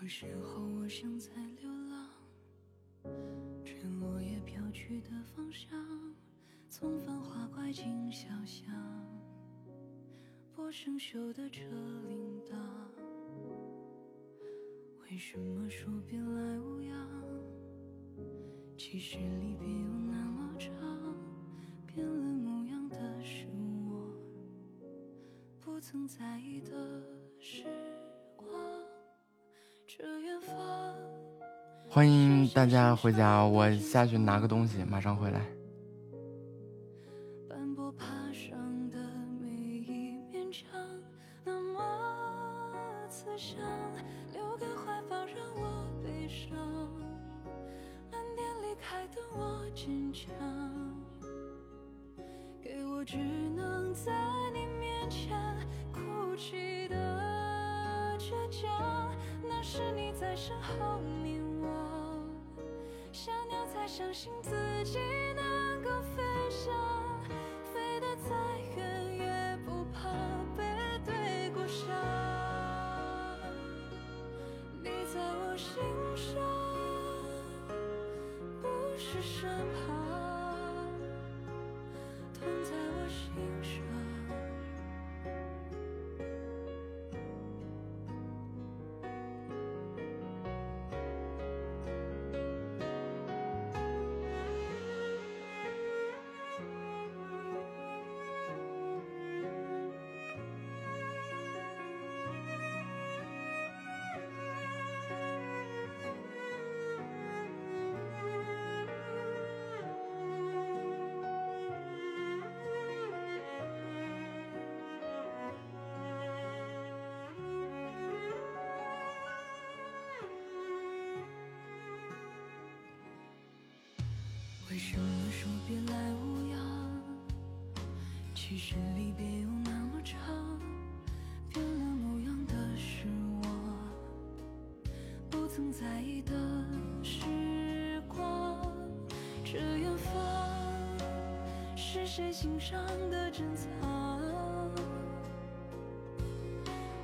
有时候我想再流浪，趁落叶飘去的方向，从繁华拐进小巷，拨生锈的车铃铛。为什么说别来无恙？其实离别有那么长，变了模样的是我，不曾在意的是。欢迎大家回家我下去拿个东西马上回来。珍藏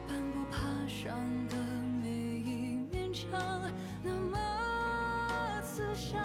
斑驳爬上的每一面墙那么慈祥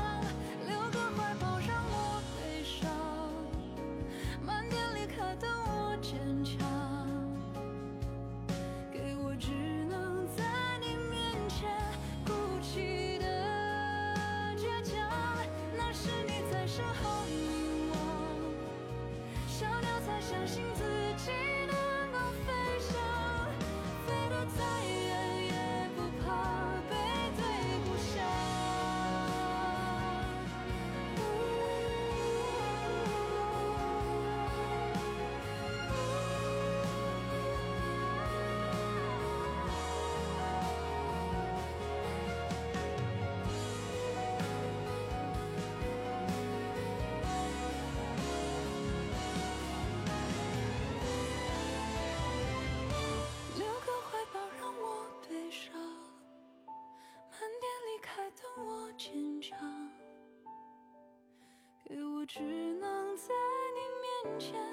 只能在你面前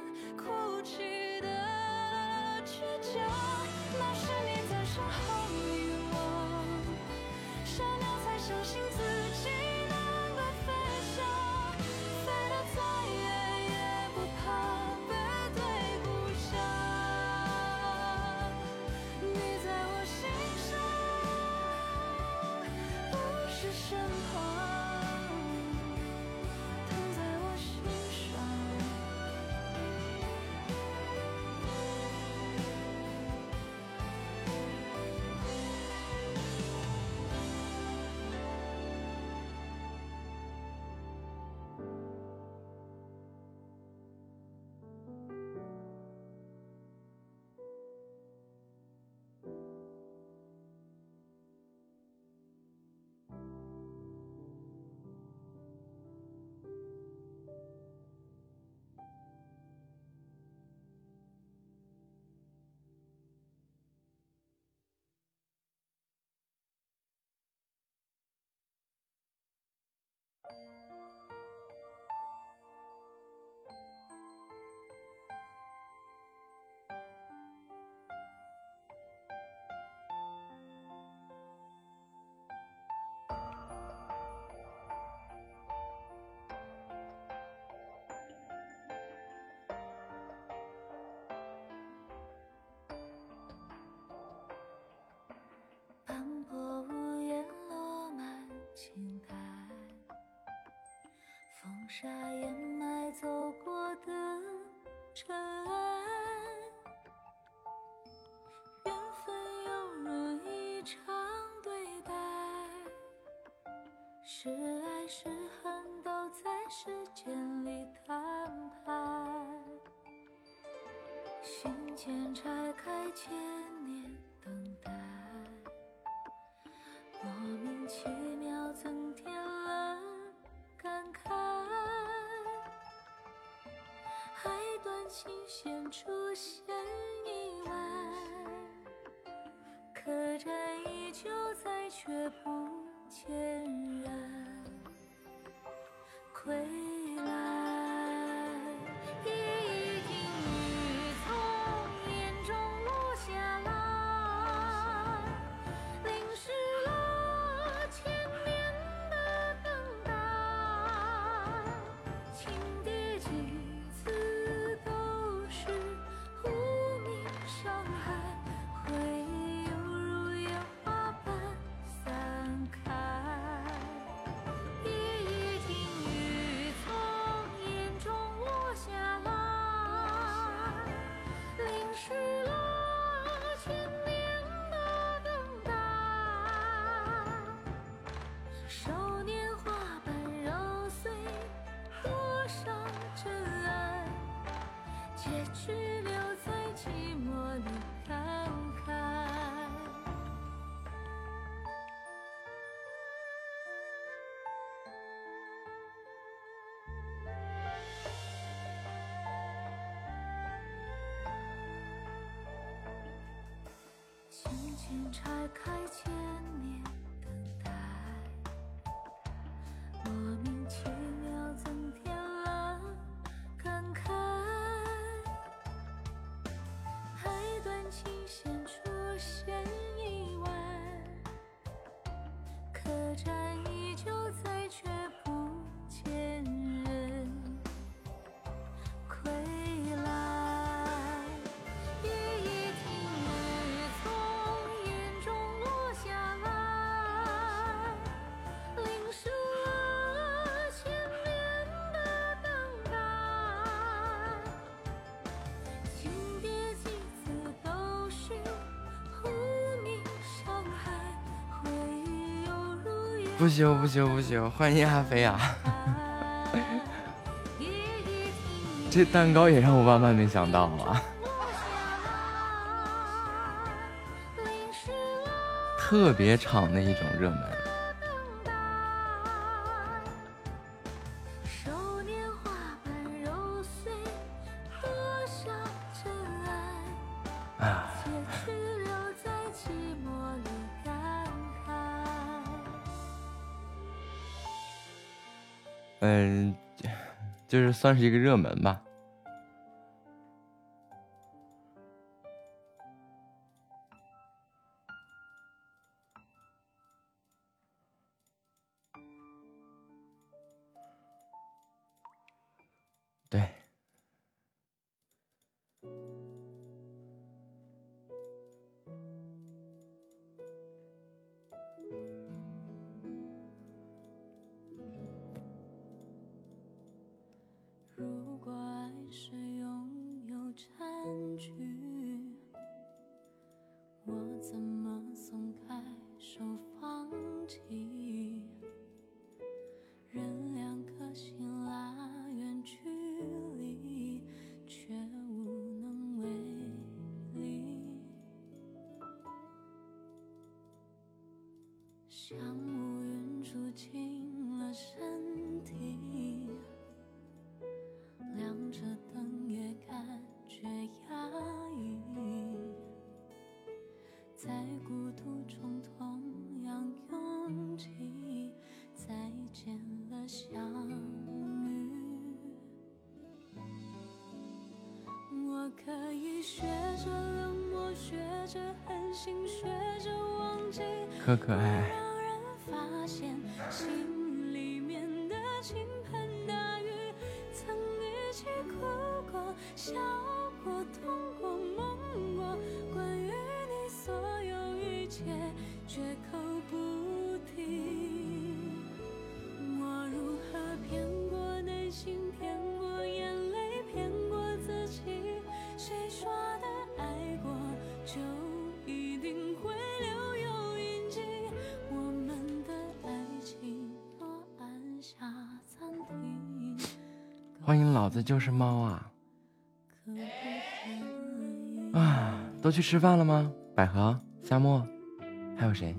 沙掩埋走过的尘埃。缘分犹如一场对白，是爱是恨都在时间里摊牌。心间拆开千。出现意外客栈依旧在却不去留在寂寞里轻轻拆开前不修、不修、不修，欢迎阿飞啊。这蛋糕也让我万万没想到啊，特别场的一种热门。算是一个热门吧。着心学着忘记可可爱爱。老子就是猫啊！啊，都去吃饭了吗？百合、夏沫，还有谁？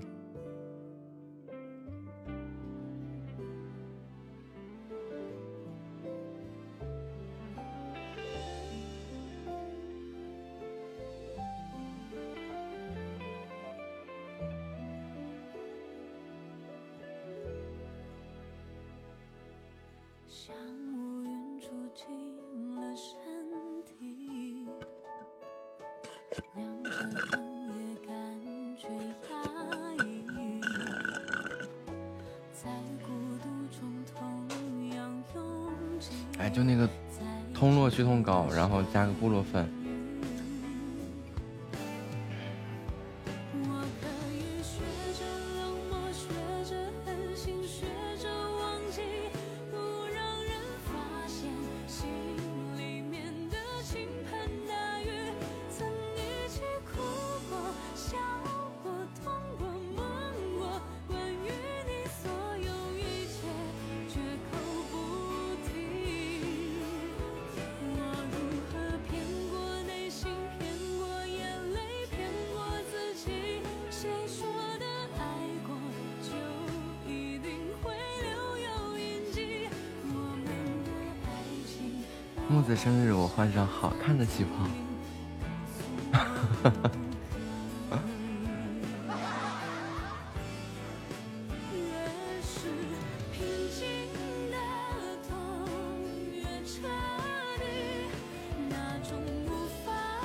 换上好看的旗袍。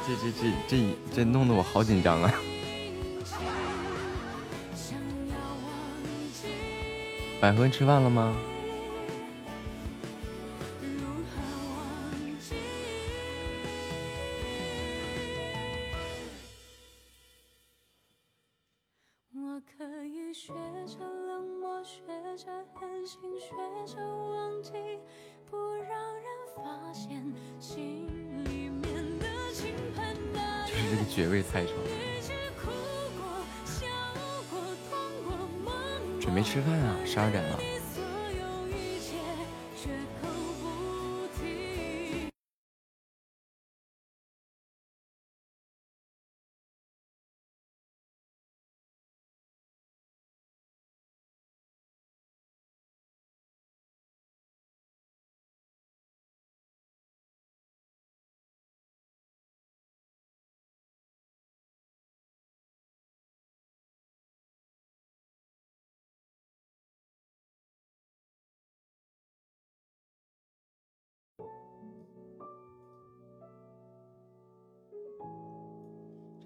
这这这这这弄得我好紧张啊！百合吃饭了吗？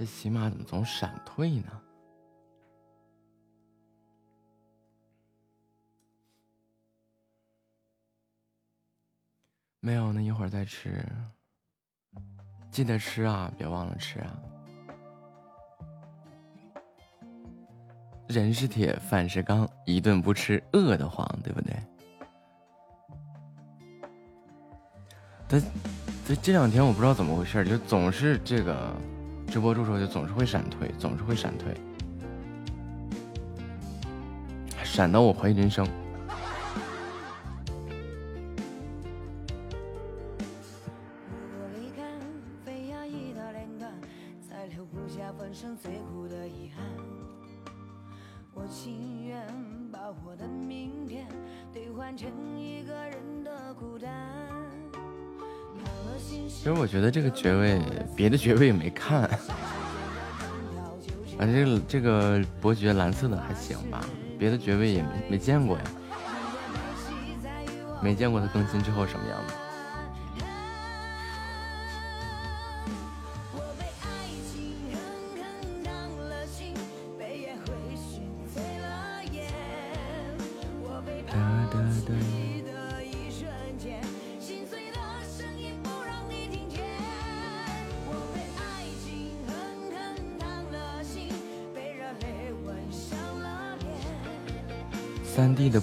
骑马怎么总闪退呢？没有，那一会儿再吃。记得吃啊，别忘了吃啊。人是铁，饭是钢，一顿不吃饿得慌，对不对？他，这这两天我不知道怎么回事，就总是这个。直播助手就总是会闪退，总是会闪退，闪到我怀疑人生。这个爵位，别的爵位也没看，反正这个这个伯爵蓝色的还行吧，别的爵位也没没见过呀，没见过他更新之后什么样子。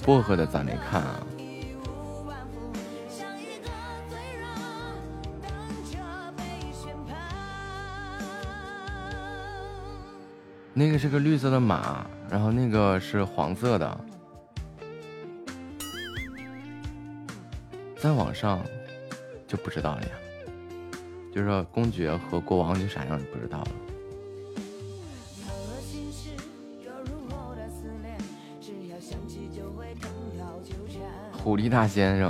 薄荷的咋没看啊，那个是个绿色的马，然后那个是黄色的。再往上，就不知道了呀。就是说公爵和国王就啥样就不知道了。狐狸大仙是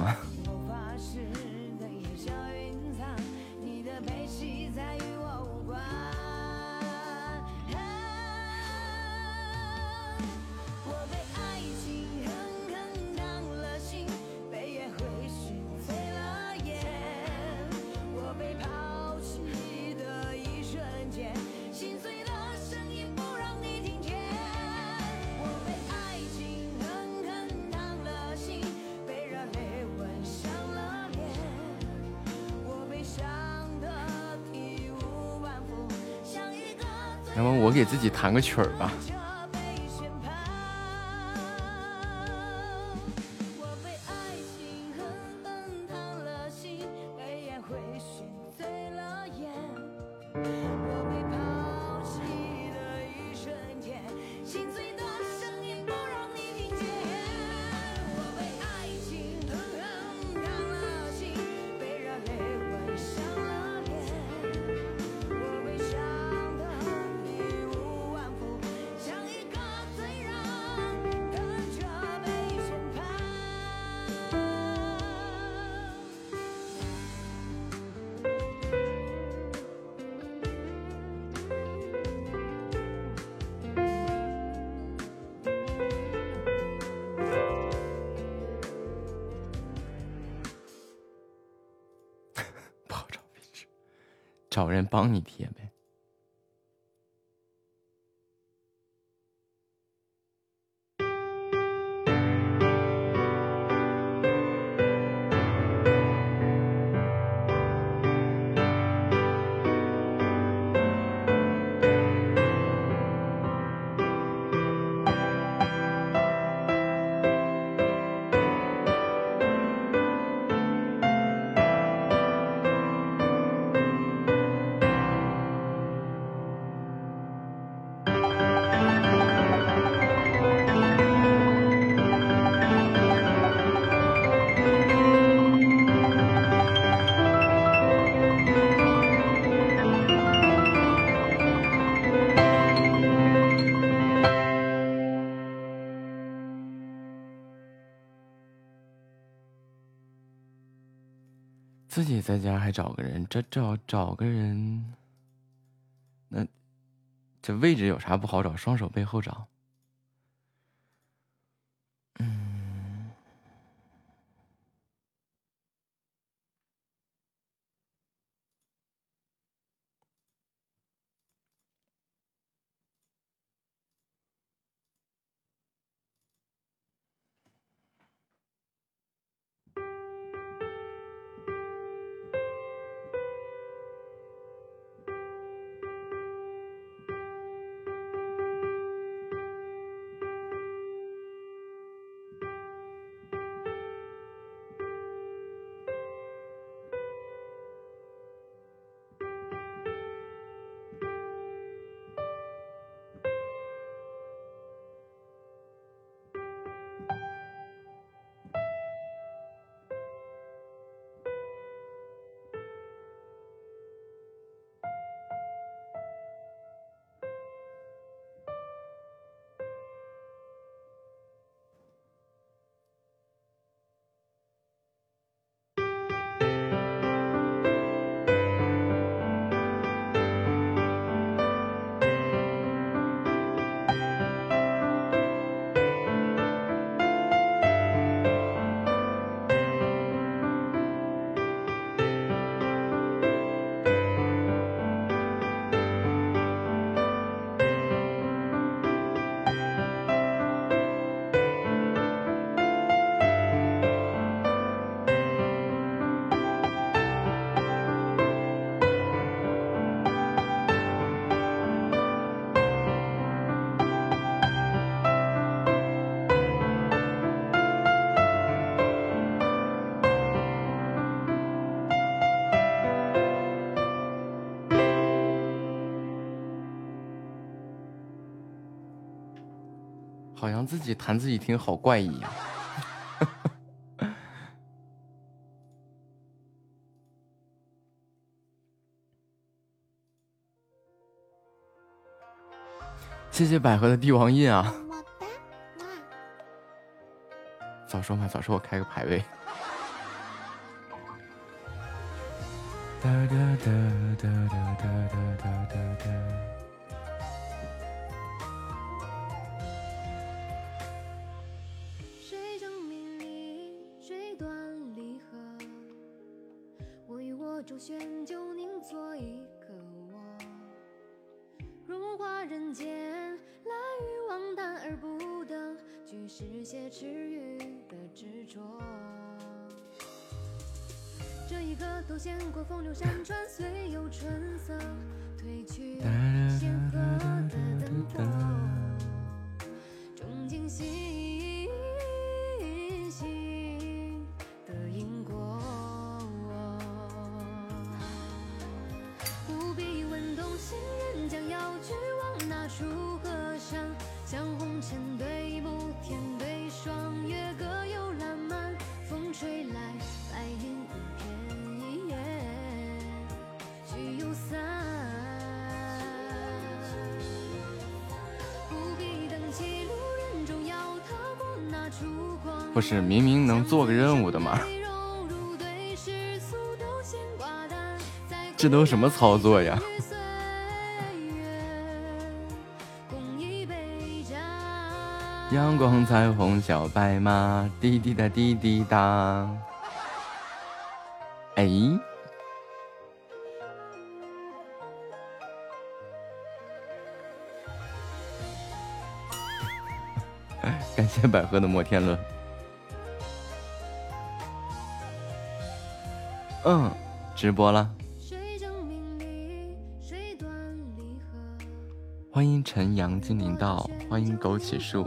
你弹个曲儿吧。你贴呗。在家还找个人，这找找个人，那这位置有啥不好找？双手背后找。自己弹，自己听，好怪异。谢谢百合的帝王印啊。早说嘛，早说我开个排位。是明明能做个任务的嘛。这都什么操作呀？阳光彩虹小白马，滴滴答滴滴答。哎。感谢百合的摩天轮。嗯。直播了。欢迎晨阳精灵到欢迎枸杞树。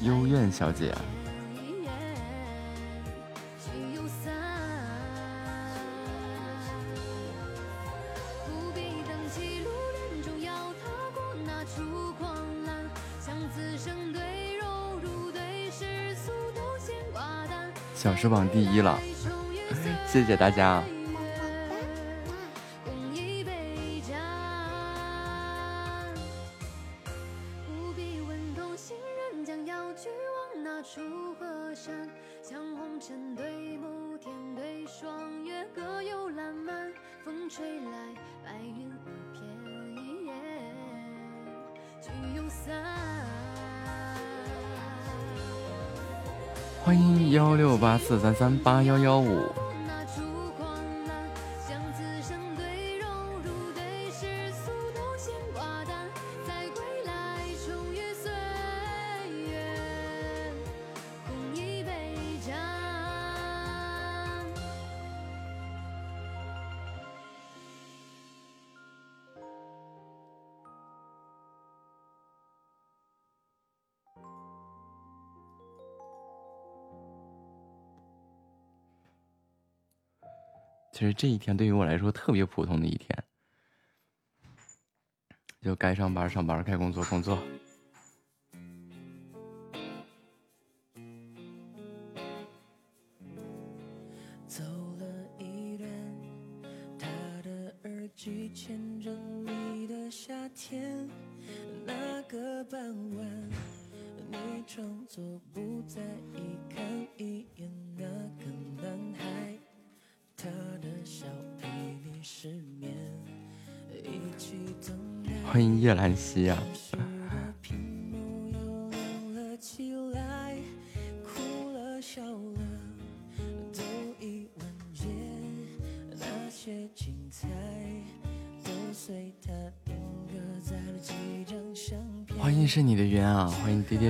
幽怨小姐。小时榜第一了。谢谢大家四三三八幺幺五。这一天对于我来说特别普通的一天。就该上班上班该工作工作。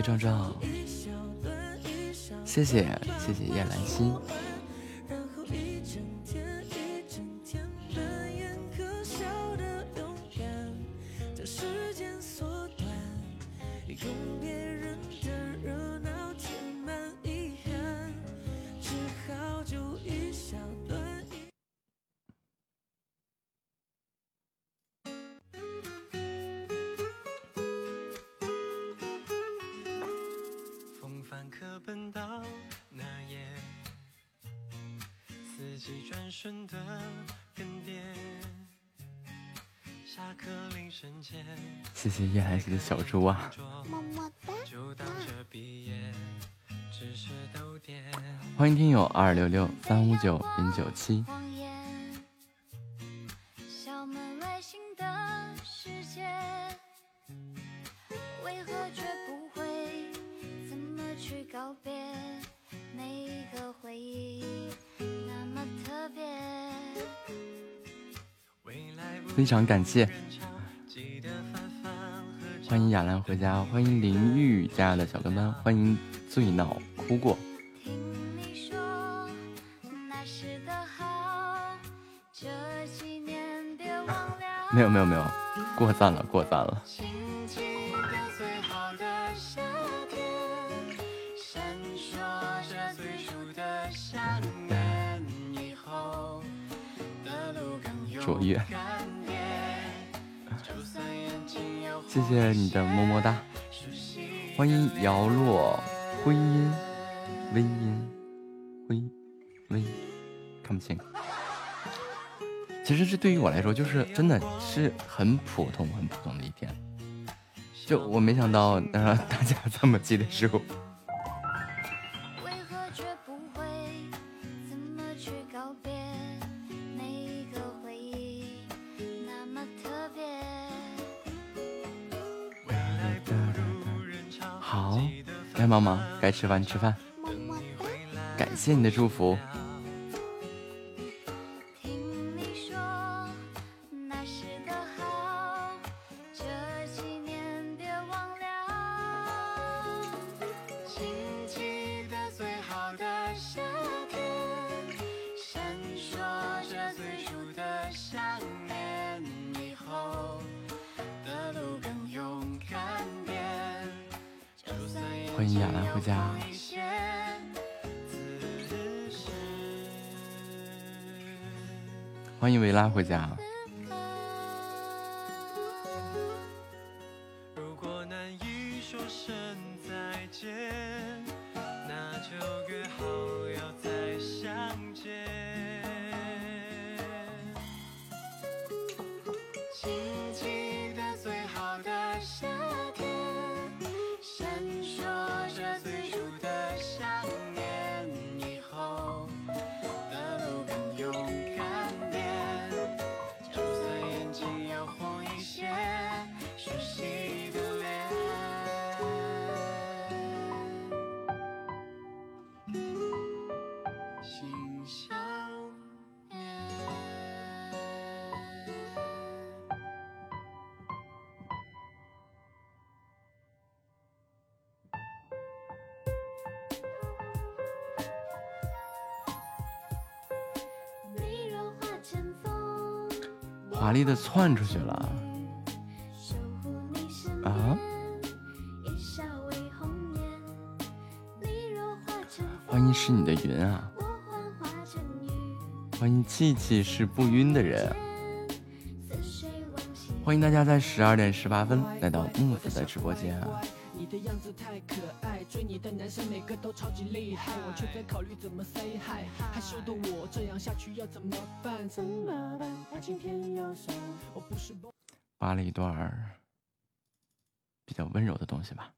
壮壮，谢谢，谢谢叶兰心。小猪啊！么么哒！欢迎听友二六六三五九零九七。非常感谢，欢迎亚兰回家，欢迎林玉家的小跟班，欢迎醉闹哭过。没有没有没有，过赞了过赞了。你的么么哒，欢迎摇落灰音，微音，灰微，看不清。其实这对于我来说，就是真的是很普通、很普通的一天。就我没想到，能让，大家这么记得住。妈妈，该吃饭吃饭。感谢你的祝福。欢迎亚兰回家。欢迎维拉回家。窜出去了啊！欢迎是你的云啊！欢迎气气是不晕的人。欢迎大家在十二点十八分来到木子的直播间啊！追你的男生每个都超级厉害，我却在考虑怎么 say hi。害羞的我这样下去要怎么办？怎么办？爱情偏要上。我不是扒了一段比较温柔的东西吧。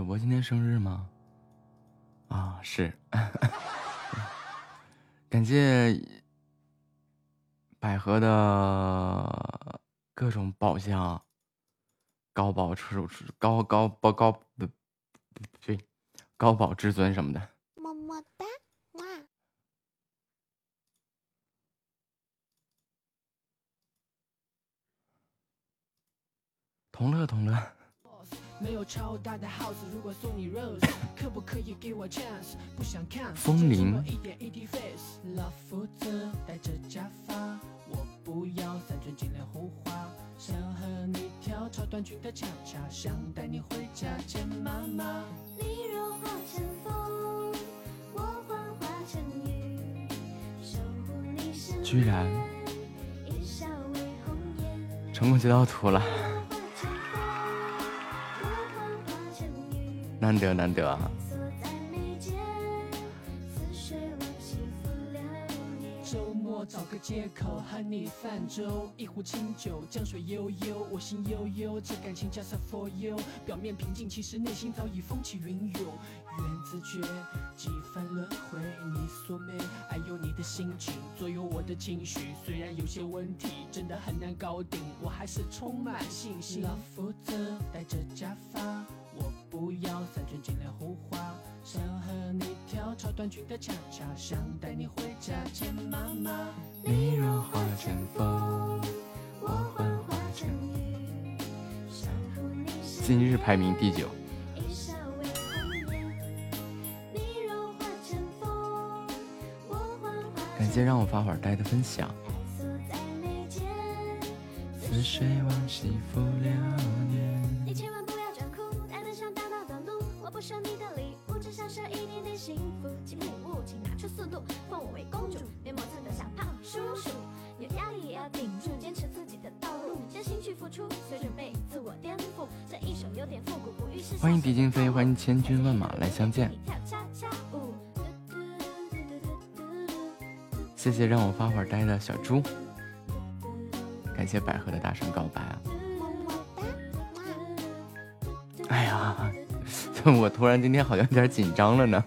主播今天生日吗？啊，是。感谢百合的各种宝箱，高宝出高高高高不对，高宝至尊什么的。么么哒，哇！同乐同乐。没有超大的 house，如果送你 rose，可不可以给我 chance？不想看风铃。老夫子戴着假发，我不要三寸金莲胡花，想和你跳超短裙的恰恰，想带你回家见妈妈。你若化成风，我幻化成雨，守护你身居然，成功截到图了。难得难得啊！周末找个借口和你泛舟，一壶清酒，江水悠悠，我心悠悠，这感情 just for you。表面平静，其实内心早已风起云涌。缘字诀，几番轮回，你锁眉，还有你的心情左右我的情绪。虽然有些问题真的很难搞定，我还是充满信心。老夫子戴着假发。我不要三寸金莲胡花，想和你跳超短裙的恰恰，想带你回家见妈妈。你若化成风，我幻化成雨，今日排名第九。感谢让我发会儿呆的分享。似水往昔浮流年。欢迎千军万马来相见。谢谢让我发会儿呆的小猪，感谢百合的大声告白啊！哎呀。我突然今天好像有点紧张了呢。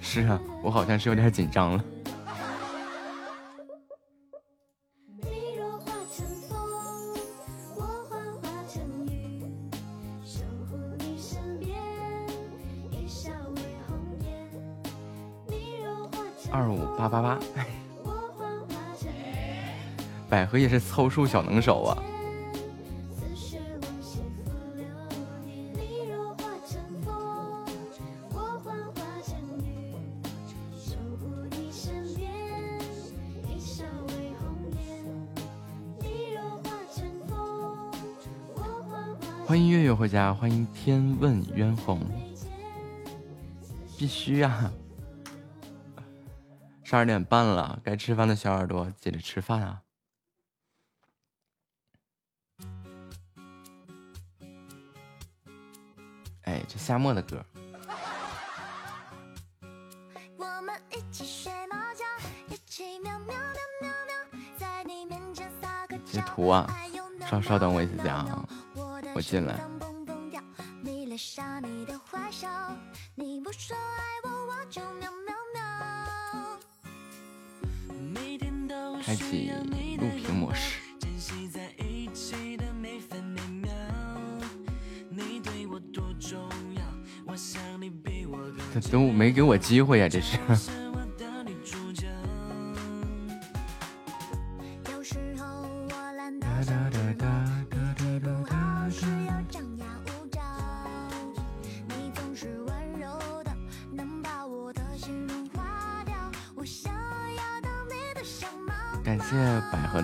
是啊，我好像是有点紧张了。也是凑数小能手啊。欢迎月月回家，欢迎天问渊红，必须呀！十二点半了，该吃饭的小耳朵记得吃饭啊！夏末的歌。截图啊！稍稍等我一下啊，我进来。我机会呀，这是。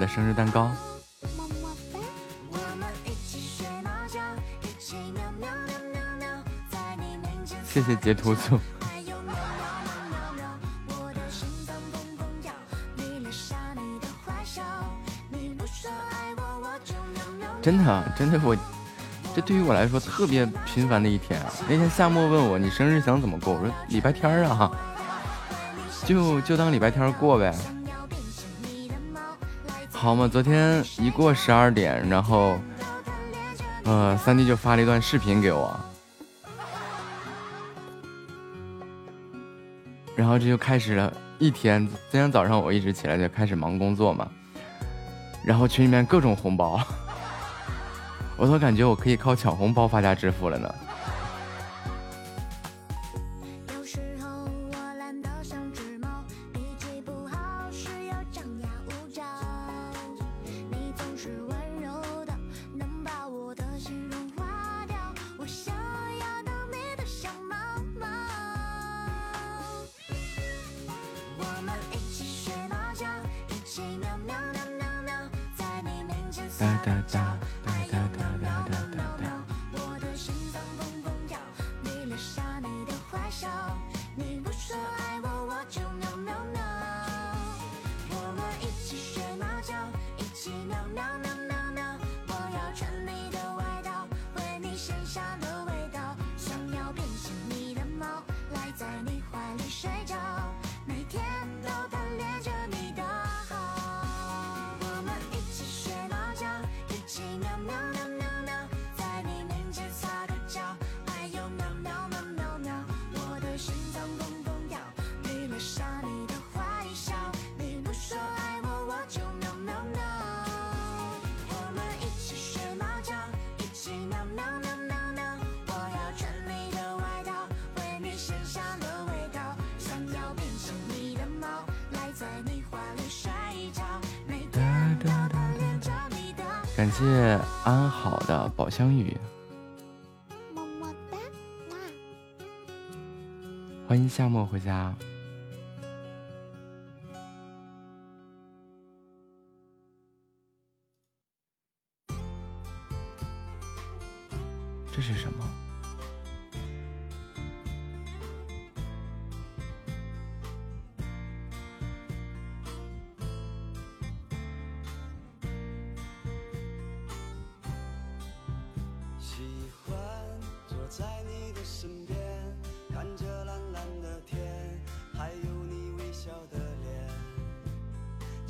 生日蛋糕，谢谢截图组。真的，真的，我这对于我来说特别频繁的一天。那天夏末问我你生日想怎么过，我说礼拜天啊，就就当礼拜天过呗。好嘛，昨天一过十二点，然后呃，三弟就发了一段视频给我，然后这就开始了一天。今天早上我一直起来就开始忙工作嘛，然后群里面各种红包，我怎么感觉我可以靠抢红包发家致富了呢。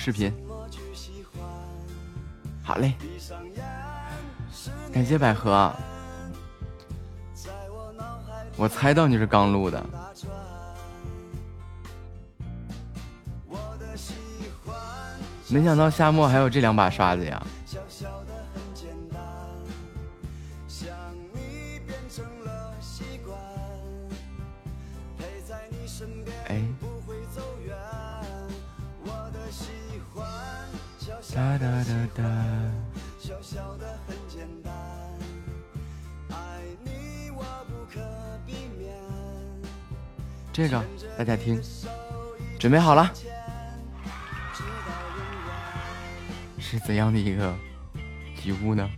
视频。好嘞，感谢百合。我猜到你是刚录的，没想到夏末还有这两把刷子呀！准备好了，是怎样的一个礼物呢？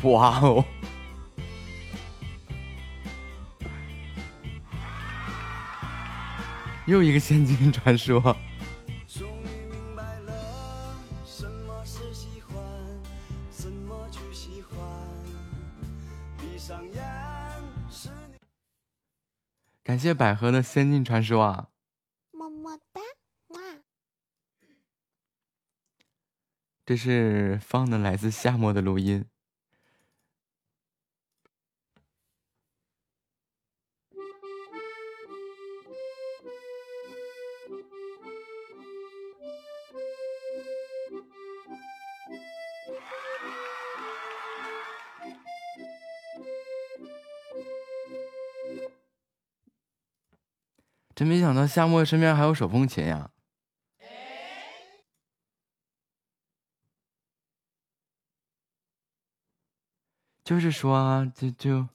哇哦，又一个仙境传说。百合的仙境传说啊！么么哒，哇！这是放的来自夏末的录音。真没想到夏末身边还有手风琴呀！就是说啊，就就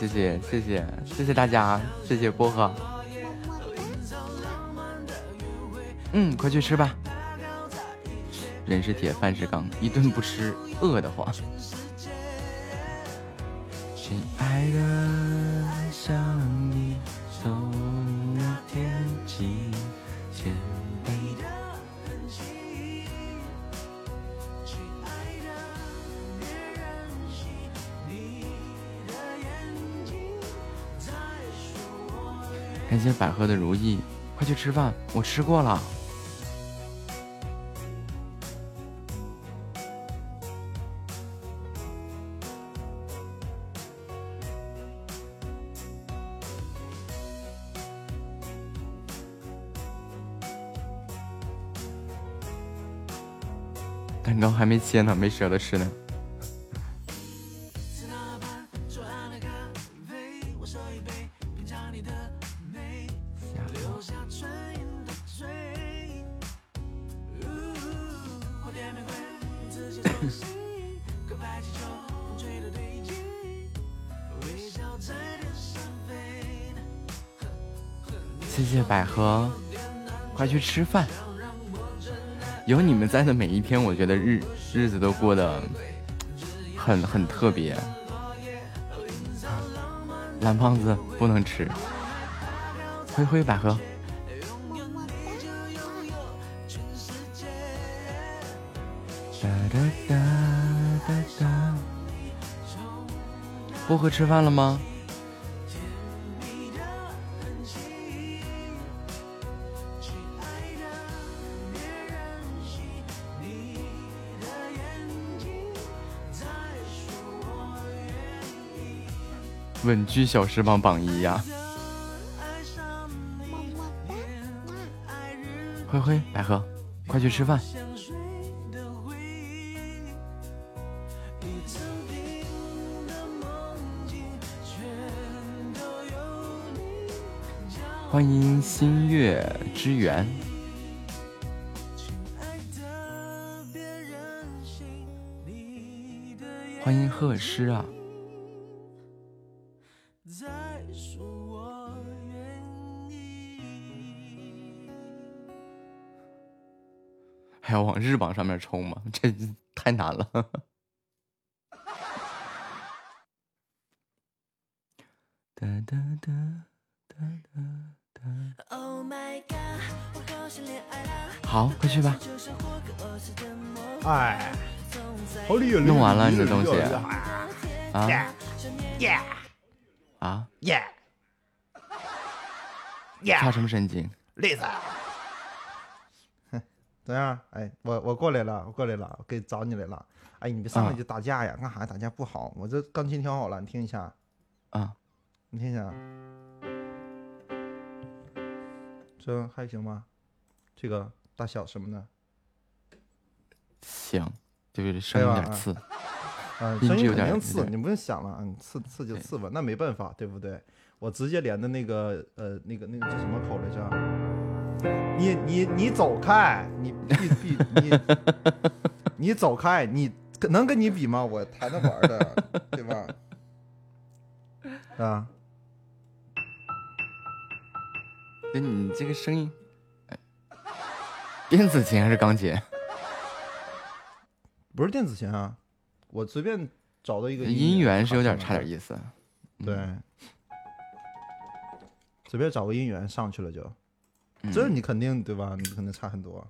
谢谢谢谢谢谢大家，谢谢薄荷。嗯，快去吃吧。人是铁，饭是钢，一顿不吃饿得慌。亲爱的，愿意。感谢百合的如意，快去吃饭，我吃过了。蛋糕还没切呢，没舍得吃呢。谢谢百合，快去吃饭。有你们在的每一天，我觉得日日子都过得很很特别。蓝胖子不能吃，灰灰百合，哒哒哒哒哒。薄荷吃饭了吗？稳居小时榜榜一呀！灰灰百合，快去吃饭。欢迎新月之源，欢迎贺诗啊！还要往日榜上面冲吗？这太难了。好，快去吧。哎，弄完了你的东西啊？耶啊？耶耶！发什么神经？累死！怎样？哎，我我过来了，我过来了，我给找你来了。哎，你别上来就打架呀？干啥打架不好？我这钢琴调好了，你听一下。啊，你听一下。这还行吗？这个大小什么的？行，就是声音有点刺。啊，声音肯定刺，你不用想了，嗯，刺刺就刺吧，那没办法，对不对？我直接连的那个呃，那个那个叫什么口来着？你你你走开！你必必你 你走开！你能跟你比吗？我弹着玩的，对吧？啊！那你这个声音，电子琴还是钢琴？不是电子琴啊，我随便找到一个音源是有点差点意思。对，随便找个音源上去了就。这你肯定对吧？你肯定差很多，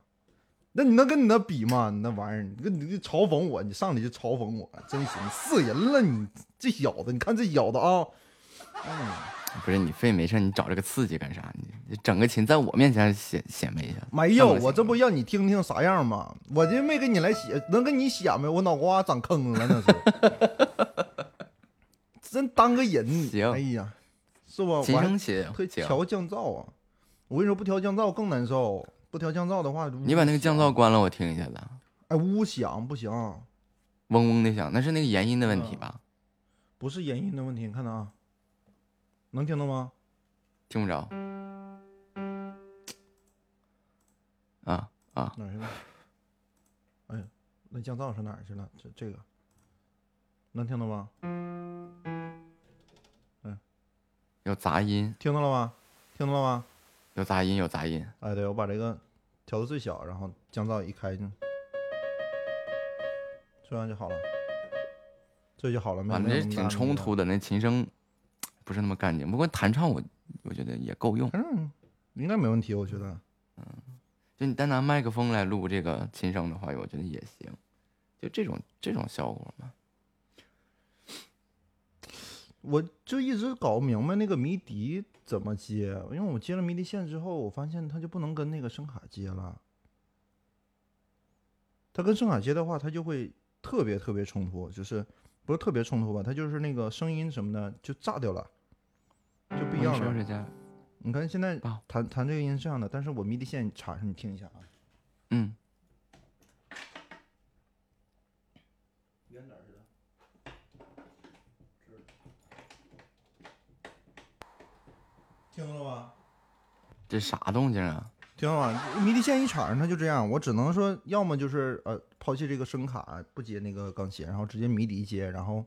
那你能跟你那比吗？你那玩意儿，你你嘲讽我，你上来就嘲讽我，真行，死人了！你这小子，你看这小子啊，嗯，不是你非没事，你找这个刺激干啥？你整个琴在我面前显显摆一下。没有，我这不让你听听啥样吗？我这没给你来显，能给你显摆？我脑瓜长坑了，那是，真当个人。行，哎呀，是不？提升起，调降噪啊。我跟你说，不调降噪更难受。不调降噪的话，你把那个降噪关了，我听一下子。哎，呜响不行，嗡嗡的响，那是那个延音的问题吧？不是延音的问题，你看到啊？能听到吗？听不着。啊啊！哪去了？哎呀，那降噪是哪儿去了？这这个能听到吗？嗯，有杂音，听到了吗？听到了吗？有杂音，有杂音。哎，对，我把这个调到最小，然后降噪一开，这样就好了，这就好了。反正挺冲突的，那琴声不是那么干净。不过弹唱我我觉得也够用，嗯，应该没问题，我觉得。嗯，就你单拿麦克风来录这个琴声的话，我觉得也行。就这种这种效果嘛。我就一直搞不明白那个迷笛怎么接，因为我接了迷笛线之后，我发现它就不能跟那个声卡接了。它跟声卡接的话，它就会特别特别冲突，就是不是特别冲突吧？它就是那个声音什么的就炸掉了，就不一样了。你看现在弹弹这个音是这样的，但是我迷笛线插上，你听一下啊。嗯。听到了吗？这啥动静啊？听了吗？迷笛线一插上，它就这样。我只能说，要么就是呃，抛弃这个声卡，不接那个钢琴，然后直接迷笛接，然后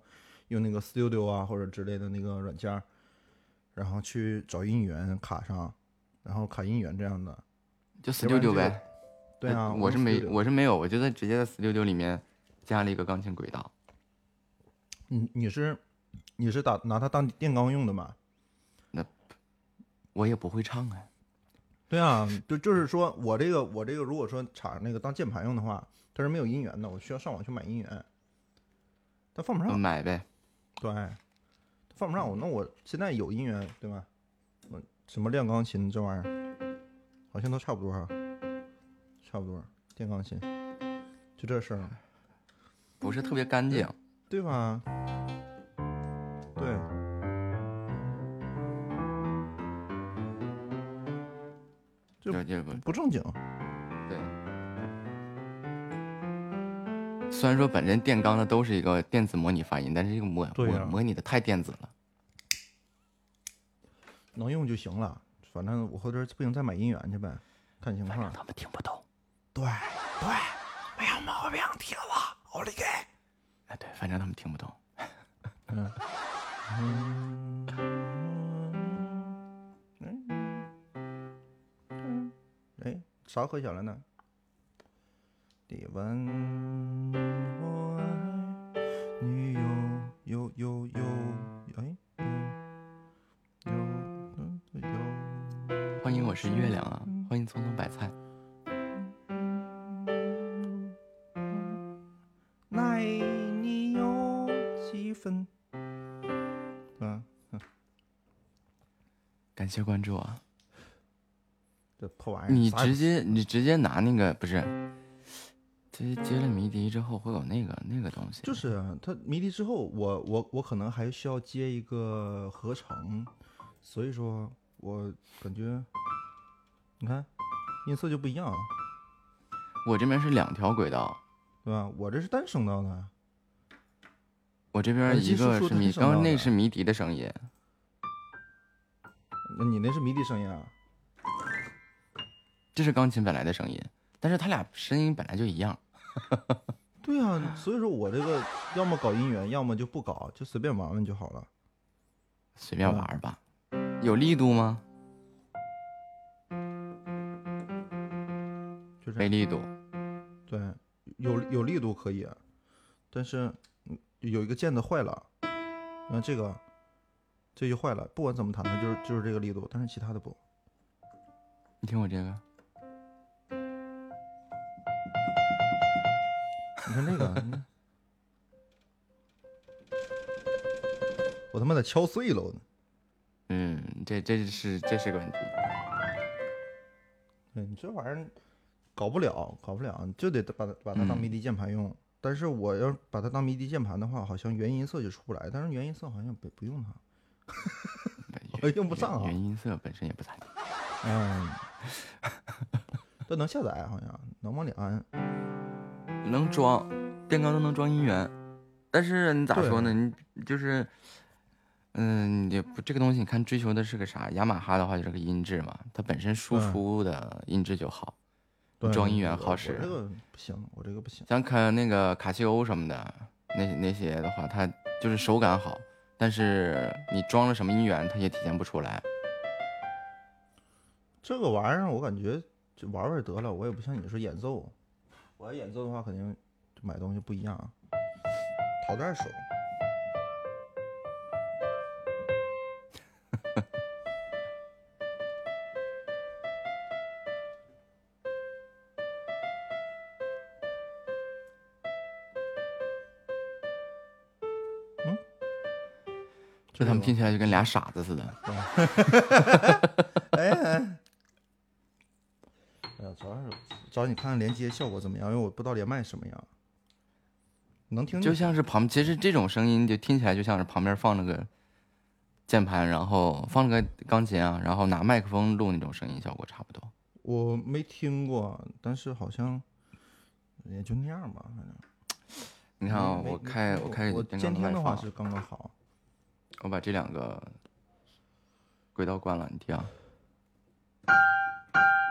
用那个 Studio 啊或者之类的那个软件，然后去找音源卡上，然后卡音源这样的。就 Studio 呗。对啊，我是没，我是没有，我就在直接在 Studio 里面加了一个钢琴轨道。你你是你是打拿它当电钢用的吗？那我也不会唱啊，对啊，就就是说我这个我这个如果说插那个当键盘用的话，它是没有音源的，我需要上网去买音源，它放不上。买呗，对，放不上我，那我现在有音源对吧？我什么练钢琴这玩意儿，好像都差不多哈，差不多电钢琴，就这事儿，不是特别干净，对吧？对。就不不正经，虽然说本身电钢的都是一个电子模拟发音，但是这个模模模拟的太电子了。能用就行了，反正我后边不行再买音源去呗，看情况。他们听不懂。对对，没有毛病，听了，奥利给！哎，对，反正他们听不懂。嗯。哎啥和弦了呢？你问我爱你有有有有哎有有有。欢迎，我是月亮啊！欢迎匆匆白菜。爱你有几分？嗯感谢关注啊！破玩意儿！你直接你直接拿那个不是？接接了迷笛之后会有那个那个东西。就是它迷笛之后，我我我可能还需要接一个合成，所以说我感觉，你看音色就不一样。我这边是两条轨道，对吧？我这是单声道的。我这边一个是迷，刚刚那是迷笛的声音。那你那是迷笛声音啊？这是钢琴本来的声音，但是他俩声音本来就一样。对啊，所以说我这个要么搞姻缘，要么就不搞，就随便玩玩就好了。随便玩吧，有力度吗？就是没力度。对，有有力度可以，但是有一个键子坏了，你看这个，这就坏了。不管怎么弹，它就是就是这个力度，但是其他的不。你听我这个。你看这个，我他妈的敲碎了！嗯，这这是这是个问题。嗯，你这玩意儿搞不了，搞不了，就得把它把它当迷笛键盘用。但是我要把它当迷笛键盘的话，好像原音色就出不来。但是原音色好像不不用它，我用不上啊。原音色本身也不咋地。嗯，都能下载，好像能往里安。能装，电钢都能装音源，但是你咋说呢？你就是，嗯，也不这个东西，你看追求的是个啥？雅马哈的话就是个音质嘛，它本身输出的音质就好，装音源好使。这个不行，我这个不行。像看那个卡西欧什么的，那那些的话，它就是手感好，但是你装了什么音源，它也体现不出来。这个玩意儿我感觉就玩玩得了，我也不像你说演奏。我要演奏的话，肯定买东西不一样，陶盖手。嗯这他们听起来就跟俩傻子似的。哎，哎呀，主要是找你看看连接效果怎么样，因为我不知道连麦什么样。能听就像是旁，其实这种声音就听起来就像是旁边放了个键盘，然后放了个钢琴啊，然后拿麦克风录那种声音效果差不多。我没听过，但是好像也就那样吧，反正。你看啊，我开我开我监听的话是刚刚好。我把这两个轨道关了，你听。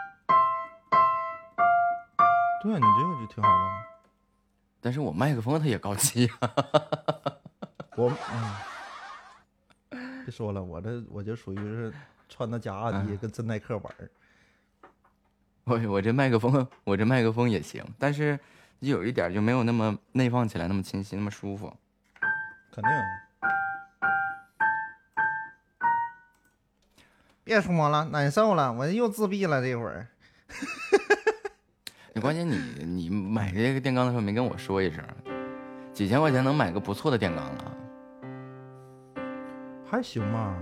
对啊，你这个就挺好的。但是我麦克风它也高级啊。我嗯，别说了，我这我就属于是穿的假阿迪跟真耐克玩儿。我我这麦克风，我这麦克风也行，但是有一点就没有那么内放起来那么清晰，那么舒服。肯定。别说了，难受了，我又自闭了这会儿。你关键你你买这个电缸的时候没跟我说一声，几千块钱能买个不错的电缸了，还行吧。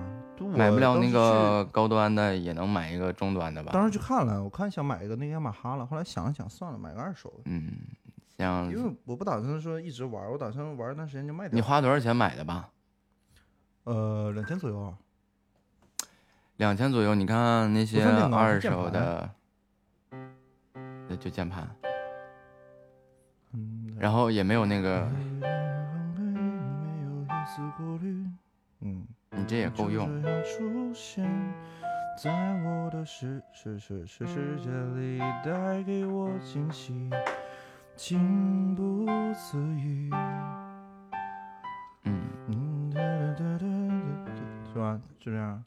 买不了那个高端的，也能买一个中端的吧？当时去看了，我看想买一个那个雅马哈了，后来想了想，算了，买个二手的。嗯，像因为我不打算说一直玩，我打算玩一段时间就卖掉。你花多少钱买的吧？呃，两千左右。两千左右，你看那些二手的，那就键盘，然后也没有那个，嗯，你这也够用。嗯，是吧？就这样。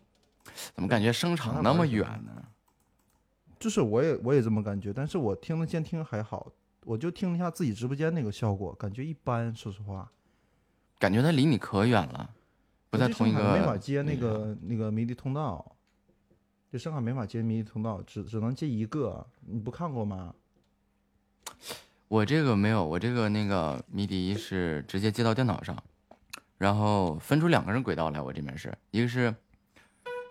怎么感觉声场那么远呢？就是我也我也这么感觉，但是我听了监听还好，我就听了一下自己直播间那个效果，感觉一般。说实话，感觉它离你可远了，不在同一个。没法接那个那个迷笛通道，就声卡没法接迷笛通道，只只能接一个。你不看过吗？我这个没有，我这个那个迷笛是直接接到电脑上，然后分出两个人轨道来。我这边是一个是。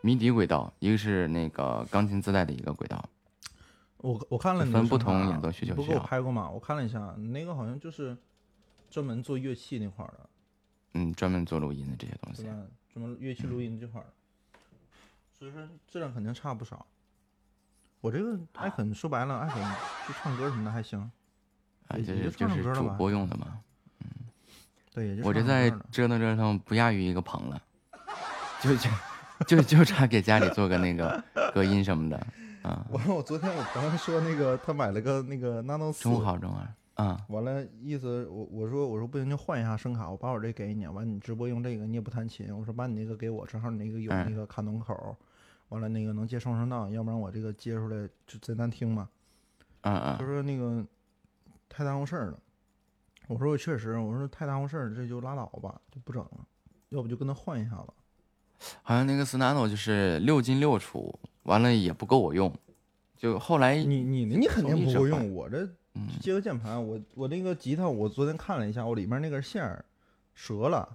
迷笛轨道，一个是那个钢琴自带的一个轨道。我我看了，分不同演奏需求。不给我拍过吗？我看了一下，那个好像就是专门做乐器那块的。嗯，专门做录音的这些东西。专门乐器录音这块所以说质量肯定差不少。我这个艾肯说白了，艾肯去唱歌什么的还行。啊就是就是主播用的嘛。嗯。对，我这在折腾折腾，不亚于一个棚了。就就。就就差给家里做个那个 隔音什么的啊！完了，我昨天我朋友说那个他买了个那个 Nano 四，中好中啊啊！完了意思我我说我说不行就换一下声卡，我把我这给你，完你直播用这个你也不弹琴，我说把你那个给我，正好你那个有那个卡农口，完了那个能接双声道，要不然我这个接出来就贼难听嘛。啊啊。他说那个太耽误事儿了，我说我确实，我说太耽误事儿，这就拉倒吧，就不整了，要不就跟他换一下子。好像那个 Snano 就是六进六出，完了也不够我用，就后来你你你肯定不够用，我这接个键盘，我我那个吉他我昨天看了一下，我里面那根线儿折了，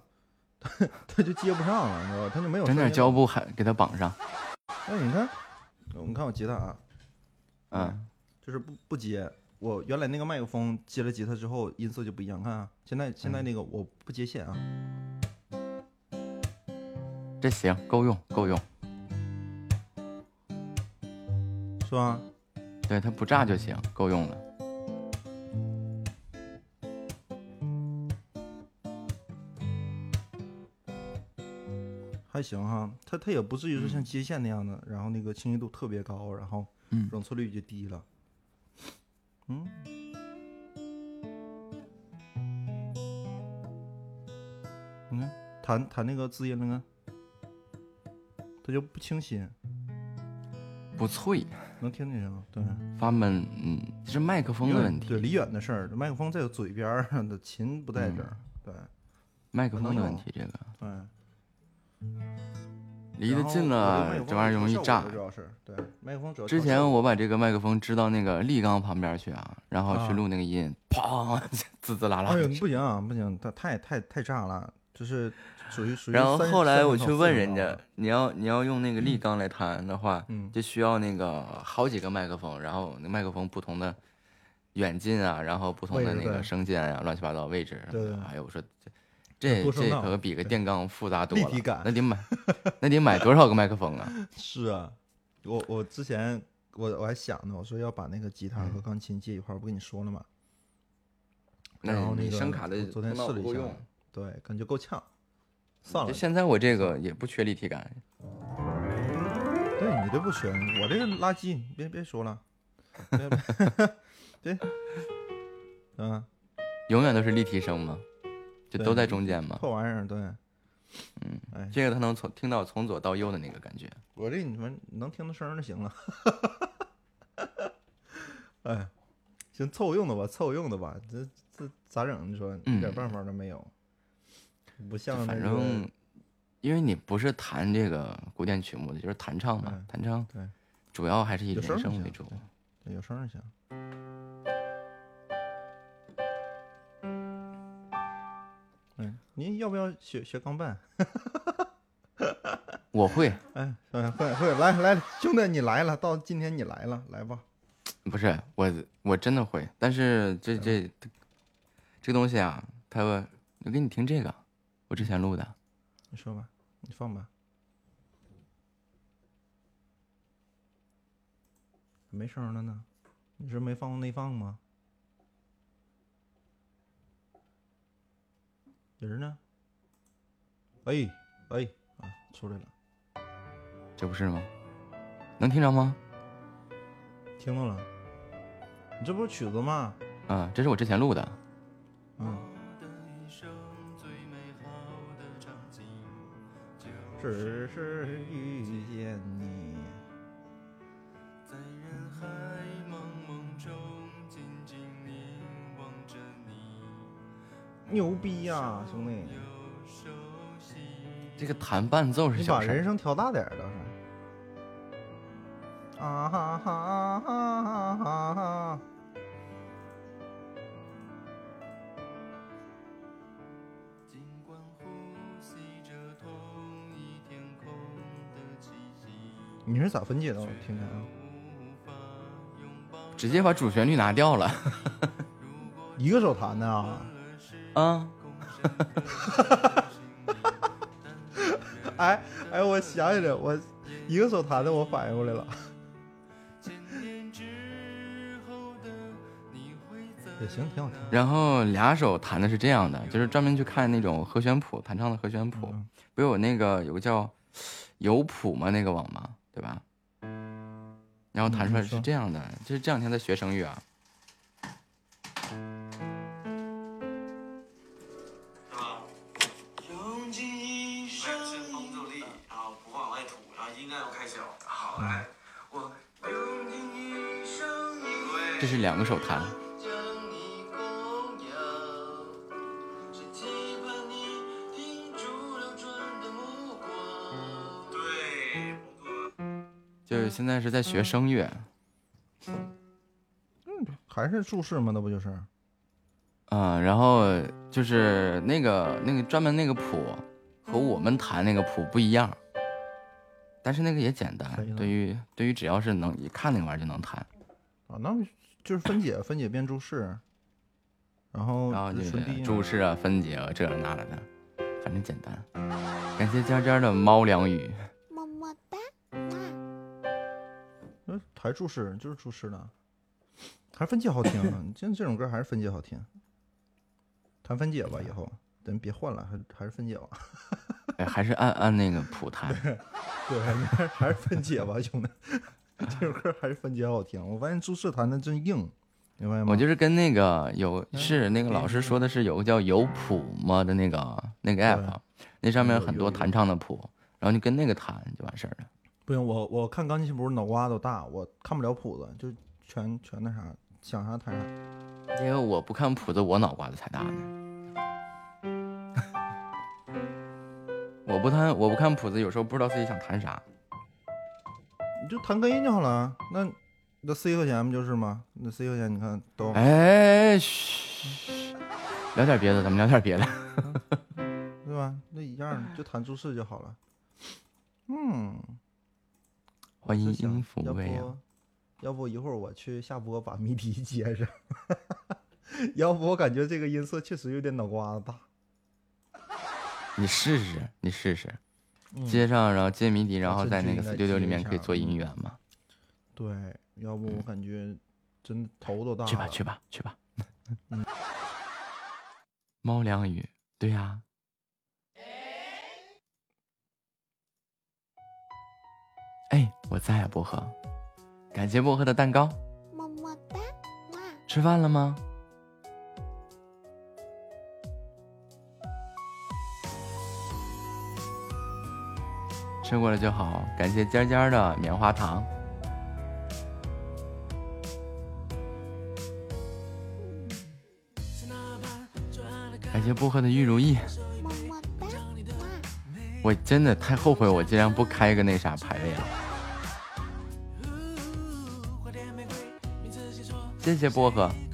它它就接不上了，你知道吧？它就没有。整点胶布还给它绑上。哎，你看，你看我吉他啊，嗯，就是不不接，我原来那个麦克风接了吉他之后音色就不一样，看啊，现在现在那个我不接线啊。这行够用，够用，是吧？对，它不炸就行，够用了。还行哈，它它也不至于说像接线那样的，然后那个清晰度特别高，然后容错率就低了。嗯。你看，弹弹那个字音了呢，它就不清新，不脆，能听进去吗？对，发闷，嗯，是麦克风的问题。对，离远的事儿，麦克风在嘴边儿，的琴不在这儿。对，麦克风的问题，这个。对。离得近了，这玩意儿容易炸。主要是对麦克风主要。之前我把这个麦克风支到那个立缸旁边去啊，然后去录那个音，砰，滋滋啦啦。哎呦，不行不行，它太太太炸了。就是属于属于。然后后来我去问人家，你要你要用那个立缸来弹的话，就需要那个好几个麦克风，然后那麦克风不同的远近啊，然后不同的那个声线啊，乱七八糟位置。对。哎呦，我说这这这可比个电缸复杂多了。立体感。那得买 那得买多少个麦克风啊？是啊，我我之前我我还想呢，我说要把那个吉他和钢琴接一块，不跟你说了吗？然后那个声卡的昨天试了一下。对，感觉够呛，算了。现在我这个也不缺立体感。对你这不缺，我这个垃圾，别别说了。对，嗯，永远都是立体声吗？就都在中间吗？破玩意儿，对。嗯，哎，这个他能从听到从左到右的那个感觉。我这你们能听到声就行了。哎，行，凑合用的吧，凑合用的吧。这这咋整？你说一点办法都没有。不像反正，因为你不是弹这个古典曲目的，就是弹唱嘛，弹唱。对，主要还是以人声为主。对，有声就行。嗯，您要不要学学钢伴？我会。哎，会会来来，兄弟你来了，到今天你来了，来吧。不是我，我真的会，但是这这这东西啊，他我给你听这个。我之前录的，你说吧，你放吧，没声了呢，你是没放内放吗？人呢？哎哎啊，出来了，这不是吗？能听着吗？听到了，你这不是曲子吗？啊，这是我之前录的，嗯。只是遇见你，在人海茫茫中静静凝望着你。牛逼呀，兄弟！这个弹伴奏是你把人声调大点倒是。啊哈哈哈哈哈！你是咋分解的？我听听啊！直接把主旋律拿掉了，一个手弹的啊！啊！哎哎，我想起来，我一个手弹的，我反应过来了。也行，挺好听。然后俩手弹的是这样的，就是专门去看那种和弦谱，弹唱的和弦谱，不有那个有个叫有谱吗？那个网吗？对吧？然后弹出来是这样的，就是这两天在学声乐啊。是吧？用尽一生是现在是在学声乐，嗯，还是注释吗？那不就是，嗯，然后就是那个那个专门那个谱和我们弹那个谱不一样，但是那个也简单，对于对于只要是能一看那个玩意儿就能弹，啊，那就是分解分解变注释，然后然后就是注释啊分解啊这那的，反正简单。感谢尖尖的猫粮语。还注释就是注释的，还是分解好听。现在这种歌还是分解好听，弹分解吧，以后咱别换了，还还是分解吧。哎，还是按按那个谱弹。对，还还是分解吧，兄弟。这首歌还是分解好听。我发现注释弹的真硬，明白吗？我就是跟那个有是那个老师说的是有个叫有谱吗的那个那个 app，那上面很多弹唱的谱，然后你跟那个弹就完事儿了。不行，我我看钢琴谱脑瓜都大，我看不了谱子，就全全那啥，想啥弹啥。因为我不看谱子，我脑瓜子才大呢。我不弹，我不看谱子，有时候不知道自己想弹啥。你就弹根音就好了，那那 C 和弦不就是吗？那 C 和弦你看都哎，嘘，聊点别的，咱们聊点别的，对吧？那一样，就弹注释就好了。嗯。欢迎音符味啊！要不一会儿我去下播把谜题接上。要不我感觉这个音色确实有点脑瓜子大。你试试，你试试，接上，然后接谜题，然后在那个 Studio 里面可以做音源嘛？对，要不我感觉真头都大了。去吧，去吧，去吧。猫粮雨，对呀。哎，我再也不喝，感谢薄荷的蛋糕，么么哒，吃饭了吗？吃过了就好，感谢尖尖的棉花糖，感谢薄荷的玉如意，我真的太后悔，我竟然不开个那啥排位了。谢谢薄荷。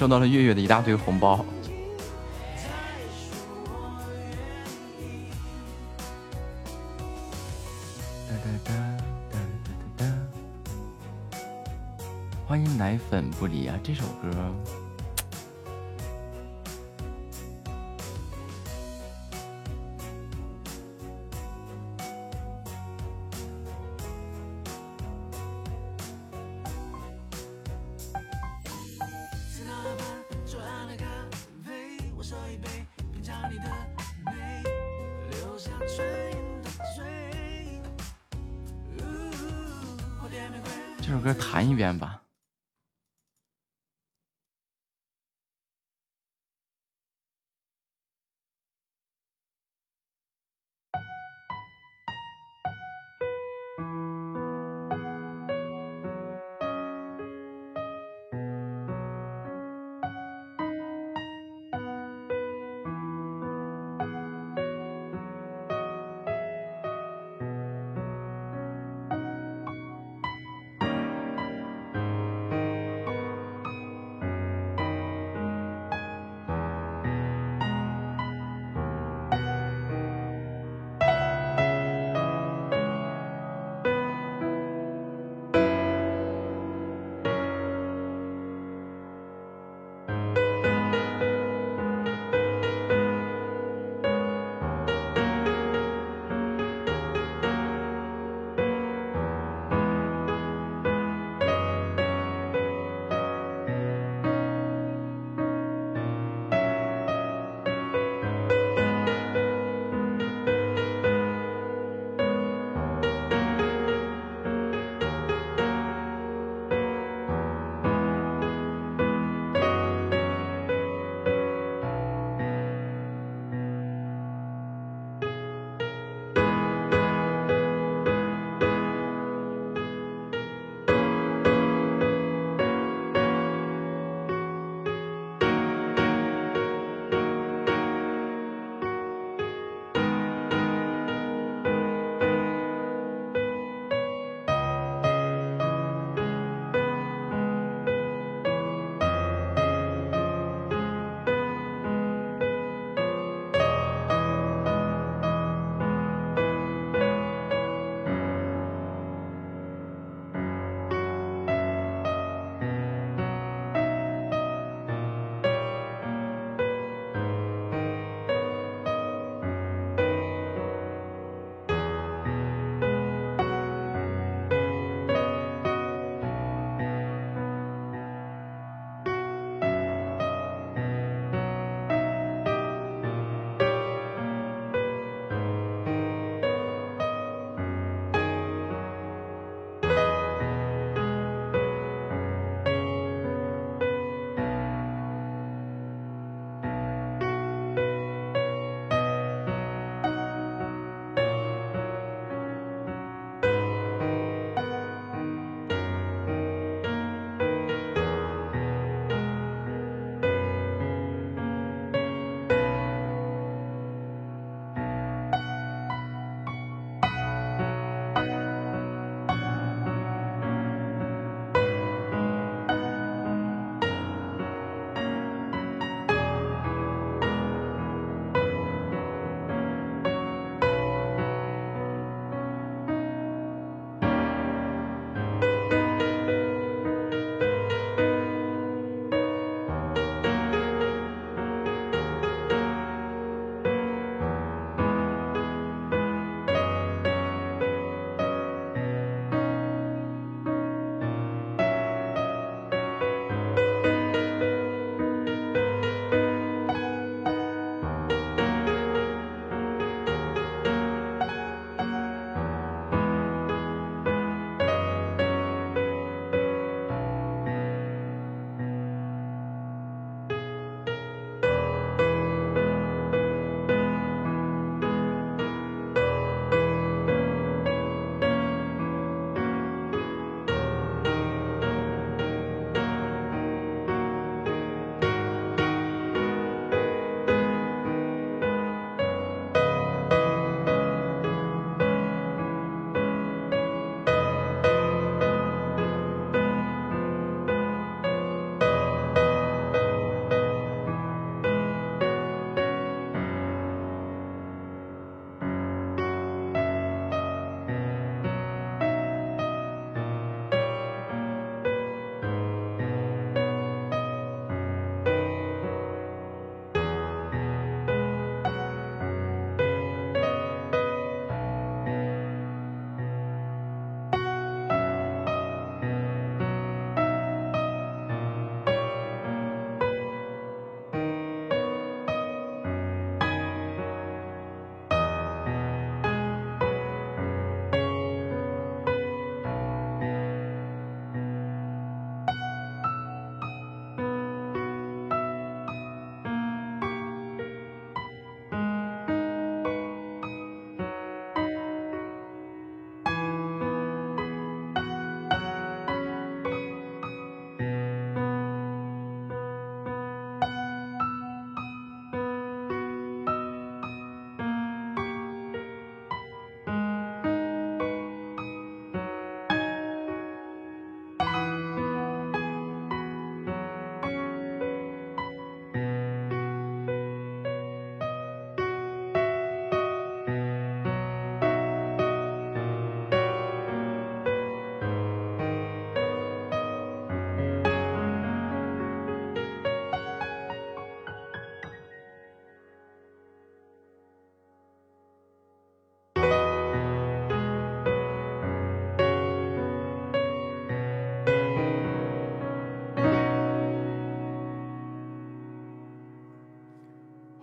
收到了月月的一大堆红包。欢迎奶粉不离啊！这首歌。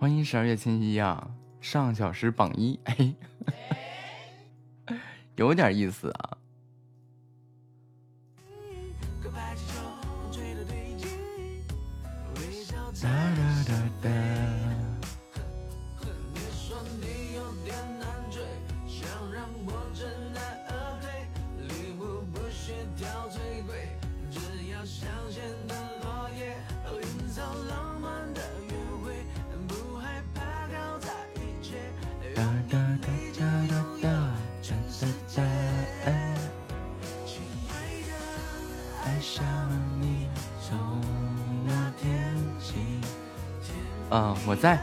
欢迎十二月千一啊，上小时榜一，哎，有点意思啊。嗯，我在。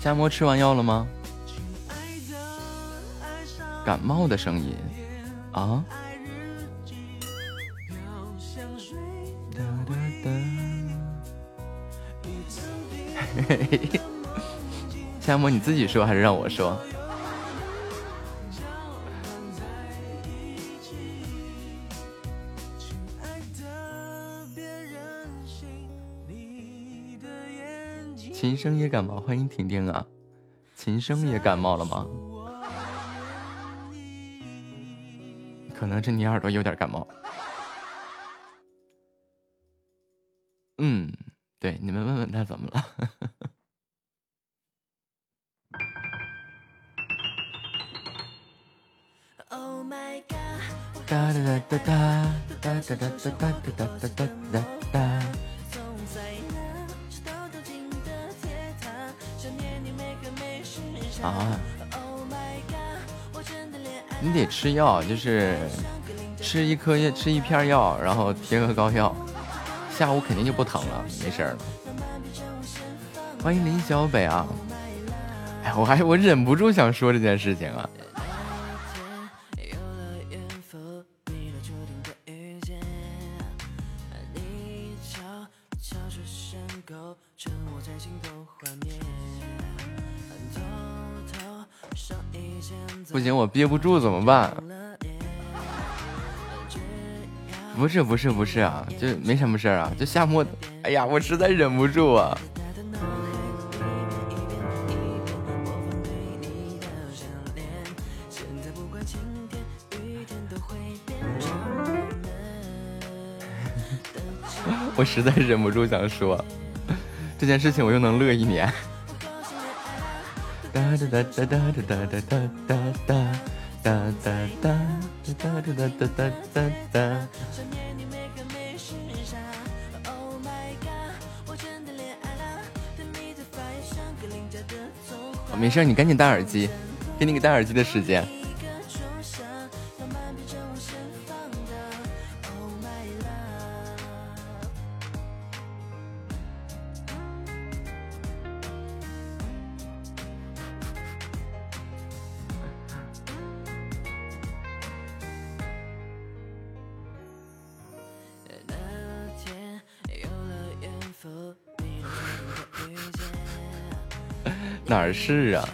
夏沫吃完药了吗？感冒的声音啊？夏沫，你自己说还是让我说？琴声也感冒，欢迎婷婷啊！琴声也感冒了吗？可能是你耳朵有点感冒。就是吃一颗药，吃一片药，然后贴个膏药，下午肯定就不疼了，没事了。欢迎林小北啊！哎，我还我忍不住想说这件事情啊。不行，我憋不住怎么办？不是不是不是啊，就没什么事儿啊，就夏末，哎呀，我实在忍不住啊。我实在忍不住想说这件事情，我又能乐一年。哒哒哒哒哒哒哒哒哒哒哒哒哒哒哒哒哒哒哒哒。没事，你赶紧戴耳机，给你个戴耳机的时间。是啊？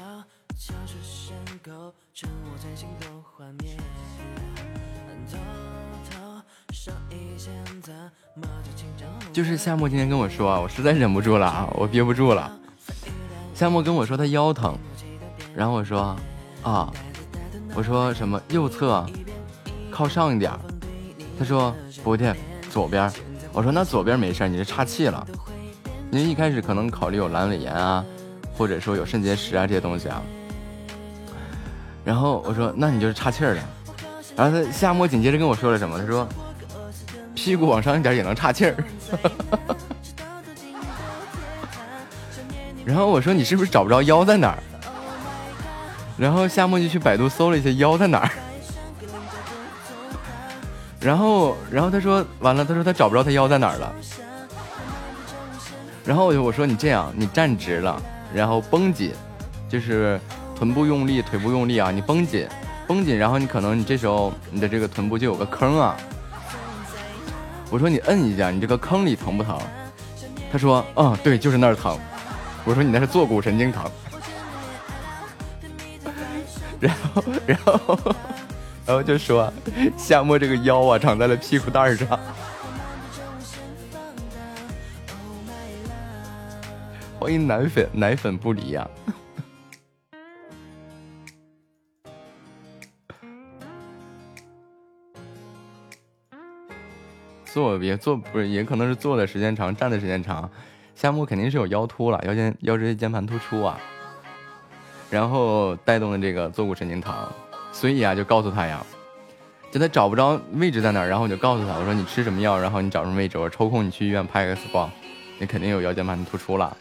就是夏沫今天跟我说，我实在忍不住了啊，我憋不住了。夏沫跟我说他腰疼，然后我说啊，我说什么右侧靠上一点。他说不对，左边。我说那左边没事，你是岔气了。您一开始可能考虑有阑尾炎啊。或者说有肾结石啊这些东西啊，然后我说那你就是岔气儿了，然后他夏沫紧接着跟我说了什么？他说屁股往上一点也能岔气儿，然后我说你是不是找不着腰在哪儿？然后夏沫就去百度搜了一下腰在哪儿，然后然后他说完了，他说他找不着他腰在哪儿了，然后我就我说你这样，你站直了。然后绷紧，就是臀部用力，腿部用力啊！你绷紧，绷紧，然后你可能你这时候你的这个臀部就有个坑啊。我说你摁一下，你这个坑里疼不疼？他说，嗯，对，就是那儿疼。我说你那是坐骨神经疼。然后然后然后就说夏沫这个腰啊长在了屁股蛋儿上。欢迎奶粉奶粉不离呀。坐别坐不是，也可能是坐的时间长，站的时间长，夏木肯定是有腰突了，腰间腰椎间盘突出啊，然后带动的这个坐骨神经疼，所以啊，就告诉他呀，就他找不着位置在哪儿，然后我就告诉他，我说你吃什么药，然后你找什么位置，我抽空你去医院拍个 X 光，你肯定有腰间盘突出了。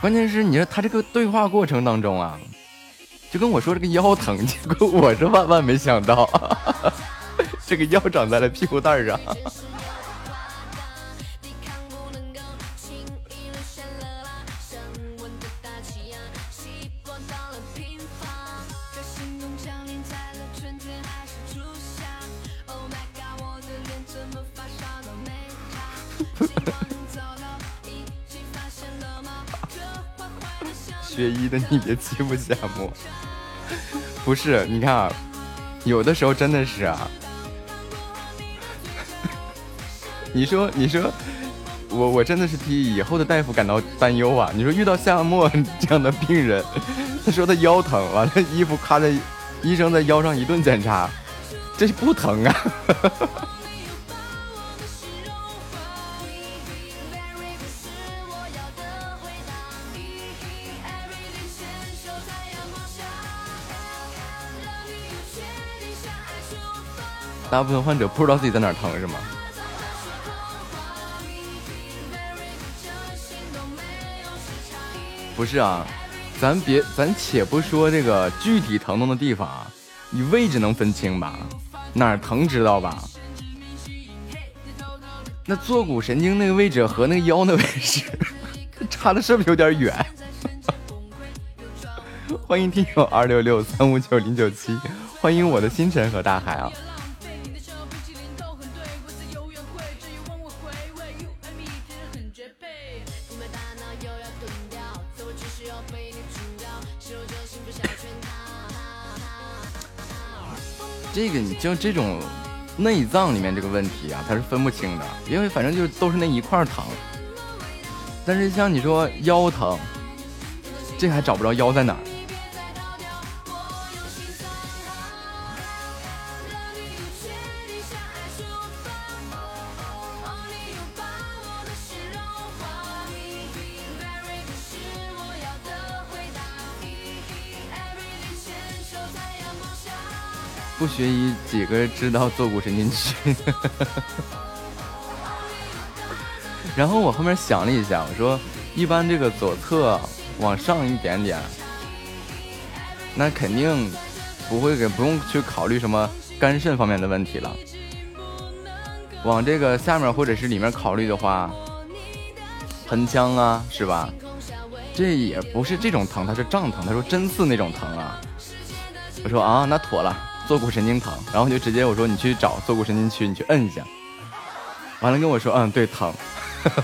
关键是你说他这个对话过程当中啊，就跟我说这个腰疼，结果我是万万没想到。这个腰长在了屁股蛋上。学医的你别欺负夏沫，不是？你看啊，有的时候真的是啊。你说，你说，我我真的是替以后的大夫感到担忧啊！你说遇到夏沫这样的病人，他说他腰疼，完了衣服卡在医生在腰上一顿检查，这不疼啊！大部分患者不知道自己在哪疼是吗？不是啊，咱别咱且不说这个具体疼痛的地方啊，你位置能分清吧？哪儿疼知道吧？那坐骨神经那个位置和那个腰那位置差的是不是有点远？欢迎听友二六六三五九零九七，欢迎我的星辰和大海啊！这个你就这种内脏里面这个问题啊，它是分不清的，因为反正就都是那一块疼。但是像你说腰疼，这还找不着腰在哪儿。不学医，几个知道坐骨神经区？然后我后面想了一下，我说一般这个左侧往上一点点，那肯定不会给，不用去考虑什么肝肾方面的问题了。往这个下面或者是里面考虑的话，盆腔啊，是吧？这也不是这种疼，它是胀疼。他说针刺那种疼啊。我说啊，那妥了。坐骨神经疼，然后就直接我说你去找坐骨神经区，你去摁一下。完了跟我说，嗯，对，疼。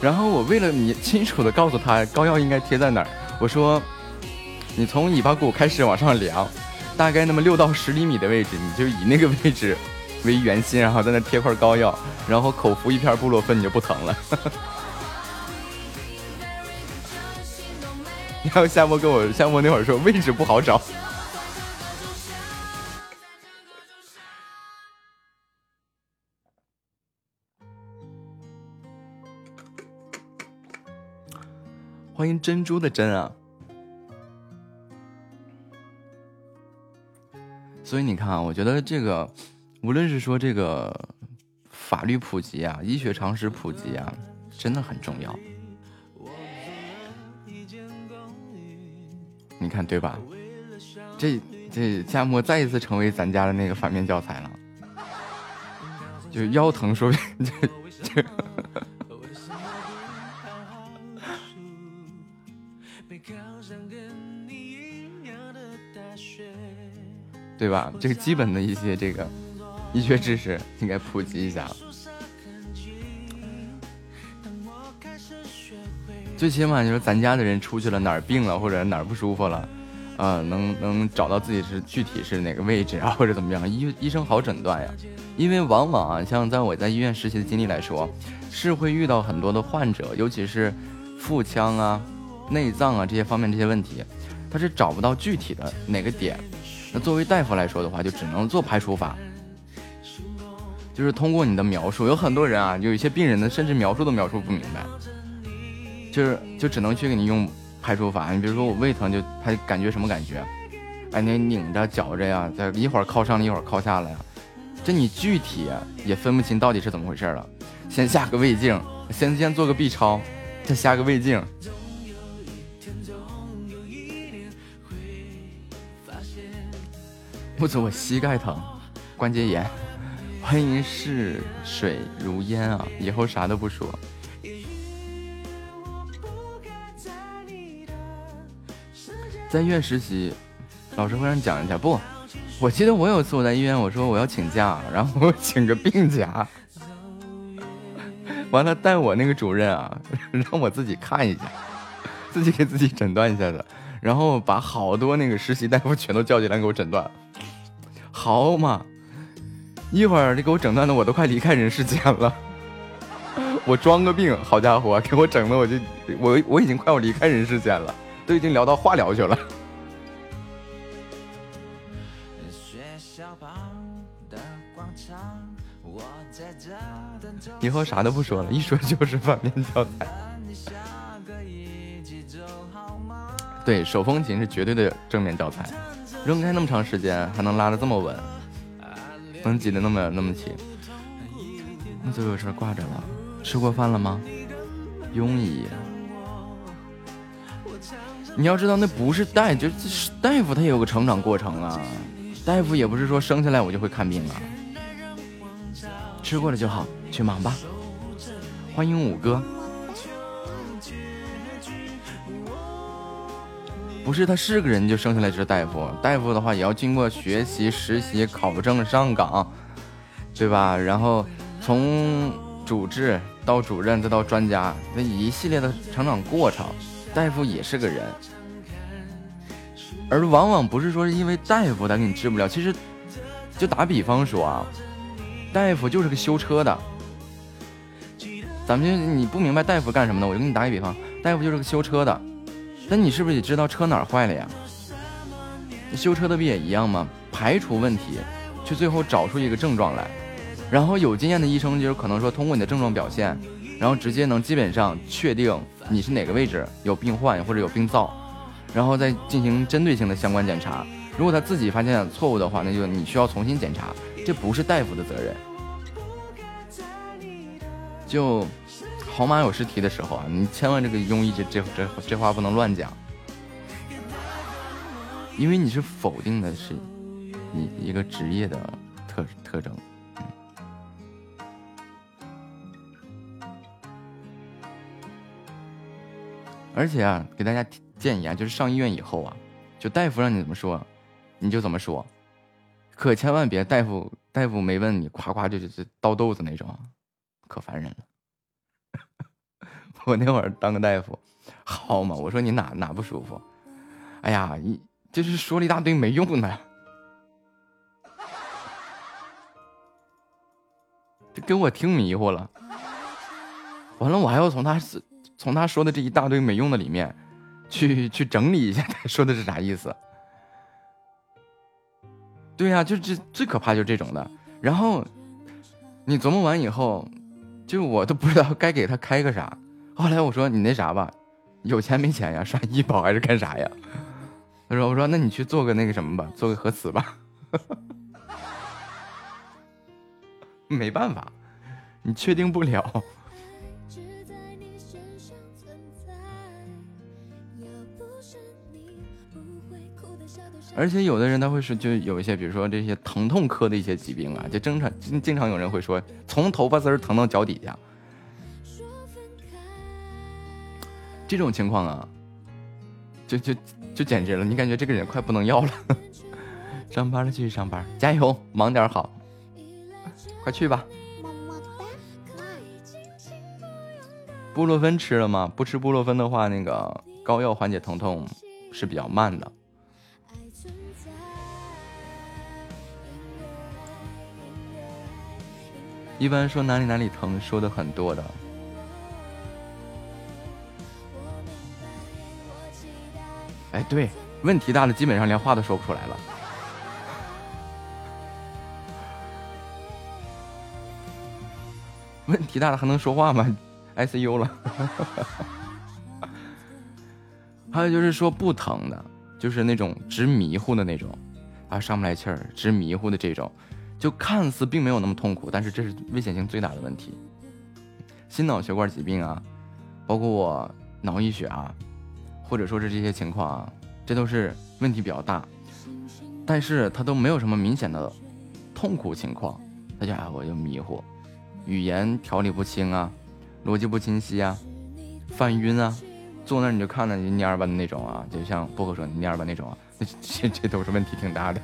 然后我为了你清楚的告诉他膏药应该贴在哪儿，我说你从尾巴骨开始往上量，大概那么六到十厘米的位置，你就以那个位置为圆心，然后在那贴块膏药，然后口服一片布洛芬，你就不疼了。然后夏沫跟我夏沫那会儿说位置不好找，欢迎珍珠的珍啊！所以你看啊，我觉得这个无论是说这个法律普及啊，医学常识普及啊，真的很重要。你看对吧？这这夏沫再一次成为咱家的那个反面教材了，就腰疼说就就，对吧？这个基本的一些这个医学知识应该普及一下。最起码就是咱家的人出去了哪儿病了或者哪儿不舒服了，啊，能能找到自己是具体是哪个位置啊或者怎么样，医医生好诊断呀。因为往往啊，像在我在医院实习的经历来说，是会遇到很多的患者，尤其是腹腔啊、内脏啊这些方面这些问题，他是找不到具体的哪个点。那作为大夫来说的话，就只能做排除法，就是通过你的描述，有很多人啊，有一些病人呢，甚至描述都描述不明白。就是就只能去给你用排除法，你比如说我胃疼，就他感觉什么感觉？哎，你拧着绞着呀，在一会儿靠上了一会儿靠下了呀，这你具体也分不清到底是怎么回事了。先下个胃镜，先先做个 B 超，再下个胃镜。不止我膝盖疼，关节炎。欢迎逝水如烟啊，以后啥都不说。在医院实习，老师会让你讲一下。不，我记得我有次我在医院，我说我要请假，然后我请个病假，完了带我那个主任啊，让我自己看一下，自己给自己诊断一下子，然后把好多那个实习大夫全都叫进来给我诊断，好嘛，一会儿你给我诊断的我都快离开人世间了，我装个病，好家伙，给我整的我就我我已经快要离开人世间了。都已经聊到化疗去了。以后啥都不说了，一说就是反面教材。对手风琴是绝对的正面教材，扔开那么长时间还能拉的这么稳，能挤得那么那么齐。那就有事挂着了。吃过饭了吗？庸医。你要知道，那不是大夫，就是大夫，他也有个成长过程啊。大夫也不是说生下来我就会看病啊。吃过了就好，去忙吧。欢迎五哥。不是他是个人就生下来就是大夫，大夫的话也要经过学习、实习、考证、上岗，对吧？然后从主治到主任再到专家，那一系列的成长过程。大夫也是个人，而往往不是说是因为大夫他给你治不了。其实，就打比方说啊，大夫就是个修车的。咱们就你不明白大夫干什么的，我就给你打个比方，大夫就是个修车的。那你是不是也知道车哪坏了呀？修车的不也一样吗？排除问题，去最后找出一个症状来，然后有经验的医生就是可能说通过你的症状表现，然后直接能基本上确定。你是哪个位置有病患或者有病灶，然后再进行针对性的相关检查。如果他自己发现错误的话，那就你需要重新检查，这不是大夫的责任。就好马有失蹄的时候啊，你千万这个庸医这这这这话不能乱讲，因为你是否定的是你一个职业的特特征。而且啊，给大家建议啊，就是上医院以后啊，就大夫让你怎么说，你就怎么说，可千万别大夫大夫没问你，夸夸就就就倒豆子那种，可烦人了。我那会儿当个大夫，好嘛，我说你哪哪不舒服？哎呀，一就是说了一大堆没用的，就给我听迷糊了。完了，我还要从他是。从他说的这一大堆没用的里面，去 去整理一下 他说的是啥意思？对呀，就这最可怕就是这种的。然后你琢磨完以后，就我都不知道该给他开个啥。后来我说你那啥吧，有钱没钱呀？刷医保还是干啥呀？他说我说那你去做个那个什么吧，做个核磁吧。没办法，你确定不了。而且有的人他会是就有一些，比如说这些疼痛科的一些疾病啊，就经常经常有人会说，从头发丝儿疼到脚底下，这种情况啊，就就就简直了，你感觉这个人快不能要了。上班了，继续上班，加油，忙点好，快去吧。布洛芬吃了吗？不吃布洛芬的话，那个膏药缓解疼痛是比较慢的。一般说哪里哪里疼，说的很多的。哎，对，问题大的基本上连话都说不出来了。问题大的还能说话吗？ICU 了。还有就是说不疼的，就是那种直迷糊的那种，啊上不来气儿，直迷糊的这种，就看似并没有那么痛苦，但是这是危险性最大的问题。心脑血管疾病啊，包括我脑溢血啊。或者说是这些情况啊，这都是问题比较大，但是他都没有什么明显的痛苦情况，大家我就迷糊，语言条理不清啊，逻辑不清晰啊，犯晕啊，坐那你就看着就蔫吧的那种啊，就像波哥说蔫吧那种啊，这这都是问题挺大的。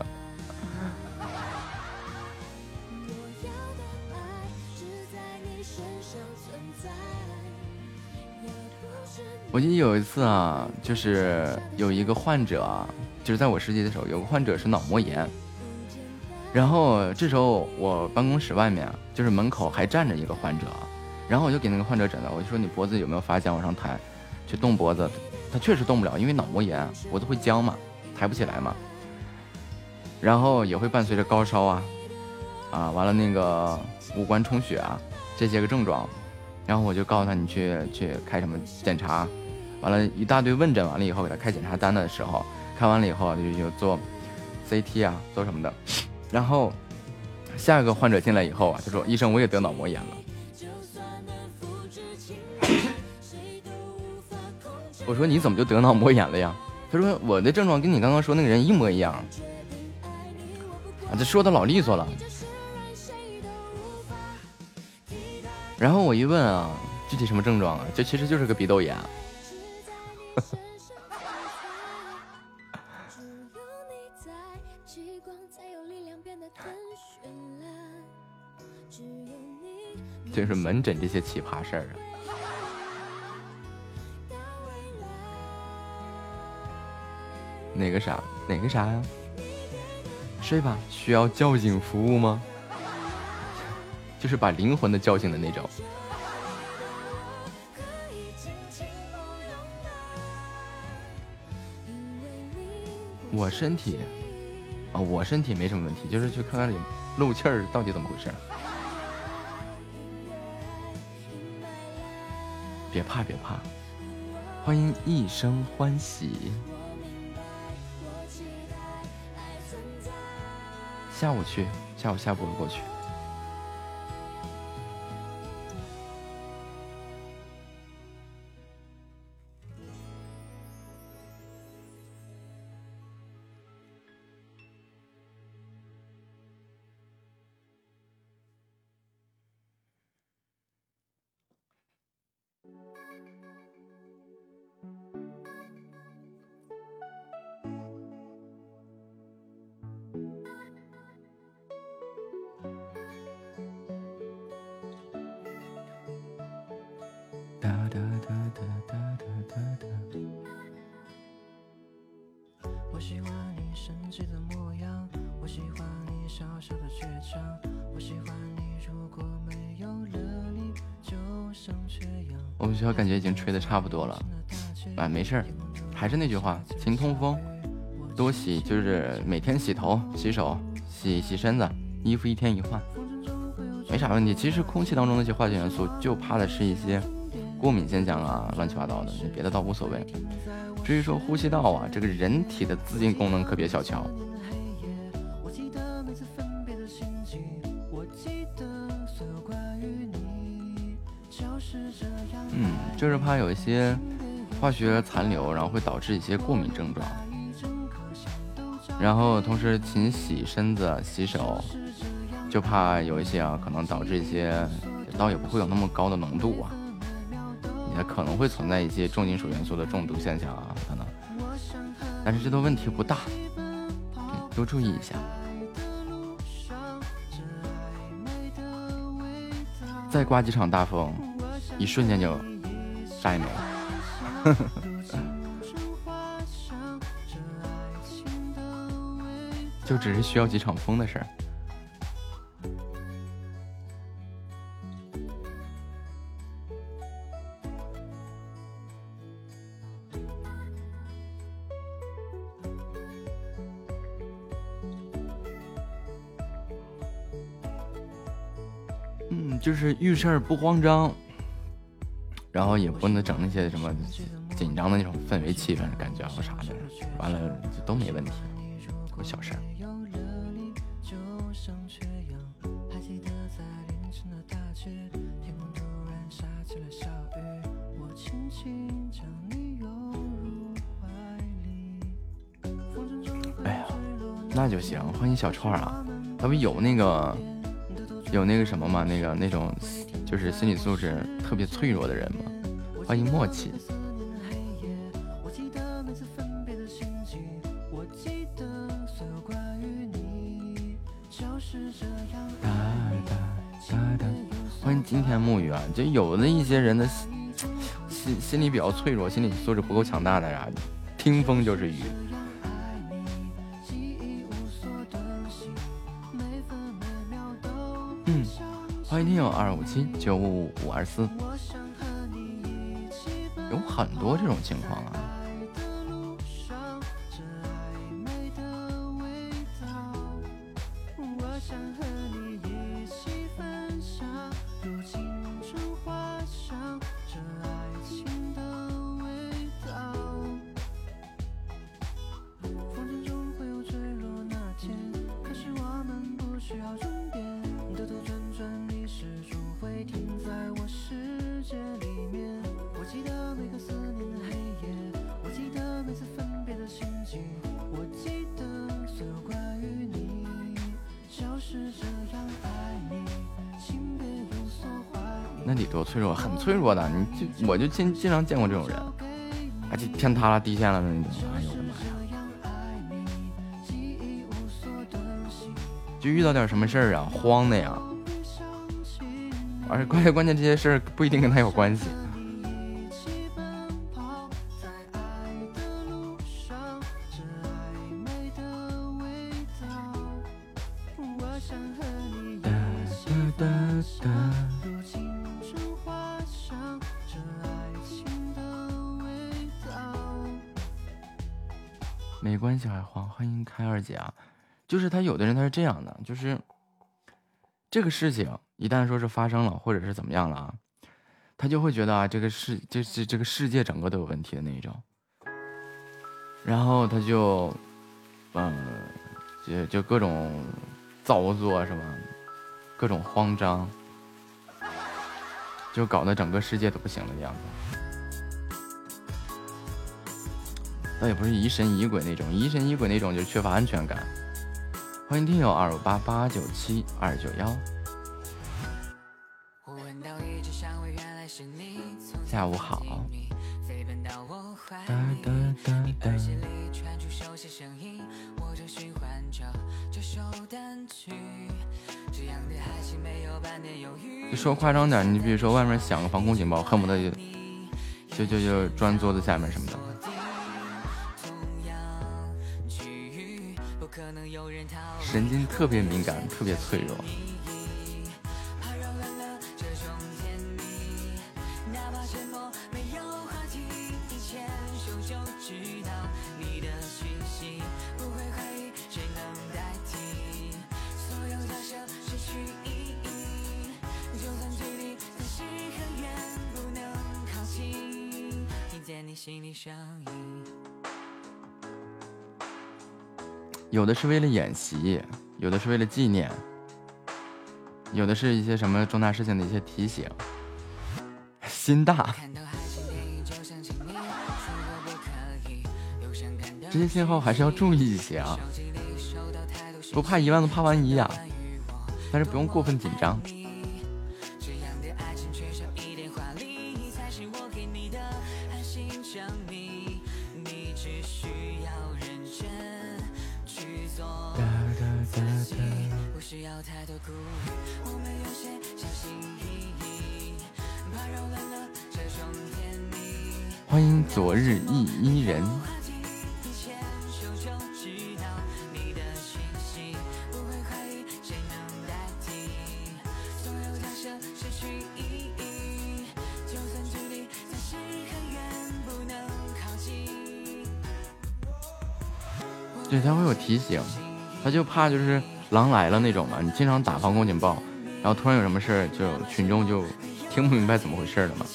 我记得有一次啊，就是有一个患者啊，就是在我实习的时候，有个患者是脑膜炎。然后这时候我办公室外面，就是门口还站着一个患者，然后我就给那个患者诊了，我就说你脖子有没有发僵，往上抬，去动脖子。他确实动不了，因为脑膜炎，脖子会僵嘛，抬不起来嘛。然后也会伴随着高烧啊，啊，完了那个五官充血啊，这些个症状。然后我就告诉他，你去去开什么检查。完了一大堆问诊完了以后，给他开检查单的时候，看完了以后就就做 CT 啊，做什么的。然后下一个患者进来以后啊，就说医生我也得脑膜炎了。我说你怎么就得脑膜炎了呀？他说我的症状跟你刚刚说那个人一模一样。啊，这说的老利索了。然后我一问啊，具体什么症状啊？这其实就是个鼻窦炎。就是门诊这些奇葩事儿啊！哪个啥？哪个啥呀？睡吧，需要叫醒服务吗？就是把灵魂的叫醒的那种。我身体啊，我身体没什么问题，就是去看看里漏气儿到底怎么回事。别怕，别怕，欢迎一生欢喜。下午去，下午下播过去。我们学校感觉已经吹的差不多了，啊，没事儿，还是那句话，勤通风，多洗，就是每天洗头、洗手、洗洗身子，衣服一天一换，没啥问题。其实空气当中那些化学元素，就怕的是一些过敏现象啊，乱七八糟的，别的倒无所谓。至于说呼吸道啊，这个人体的自净功能可别小瞧。就是怕有一些化学残留，然后会导致一些过敏症状。然后同时勤洗身子、洗手，就怕有一些啊，可能导致一些，倒也不会有那么高的浓度啊，也可能会存在一些重金属元素的中毒现象啊，可能。但是这都问题不大，多注意一下。再刮几场大风，一瞬间就。啥也没。就只是需要几场风的事儿。嗯，就是遇事儿不慌张，然后也不能整那些什么紧张的那种氛围气氛感觉或啥的，完了就都没问题，小事儿。那就行，欢迎小串啊！他不有那个有那个什么吗？那个那种就是心理素质特别脆弱的人吗？欢迎默契。欢迎今天木鱼啊！就有的一些人的心心理比较脆弱，心理素质不够强大的呀，听风就是雨。欢迎听友二五七九五五五二四，有很多这种情况啊。脆弱的，你就我就经经常见过这种人，而且天塌了地陷了的那种，哎呦我的妈呀！就遇到点什么事儿啊，慌的呀，而且关键关键这些事儿不一定跟他有关系。样的，就是这个事情一旦说是发生了，或者是怎么样了啊，他就会觉得啊，这个世这这这个世界整个都有问题的那一种，然后他就嗯，就就各种造作什么？各种慌张，就搞得整个世界都不行了的样子。倒也不是疑神疑鬼那种，疑神疑鬼那种就缺乏安全感。欢迎听友二五八八九七二九幺。下午好。就说夸张点，你比如说外面响个防空警报，恨不得就就就就钻桌子下面什么的。神经特别敏感，特别脆弱。是为了演习，有的是为了纪念，有的是一些什么重大事情的一些提醒。心大，这些信号还是要注意一些啊！不怕一万，都怕万一呀！但是不用过分紧张。就怕就是狼来了那种嘛。你经常打防空警报，然后突然有什么事儿，就群众就听不明白怎么回事了嘛。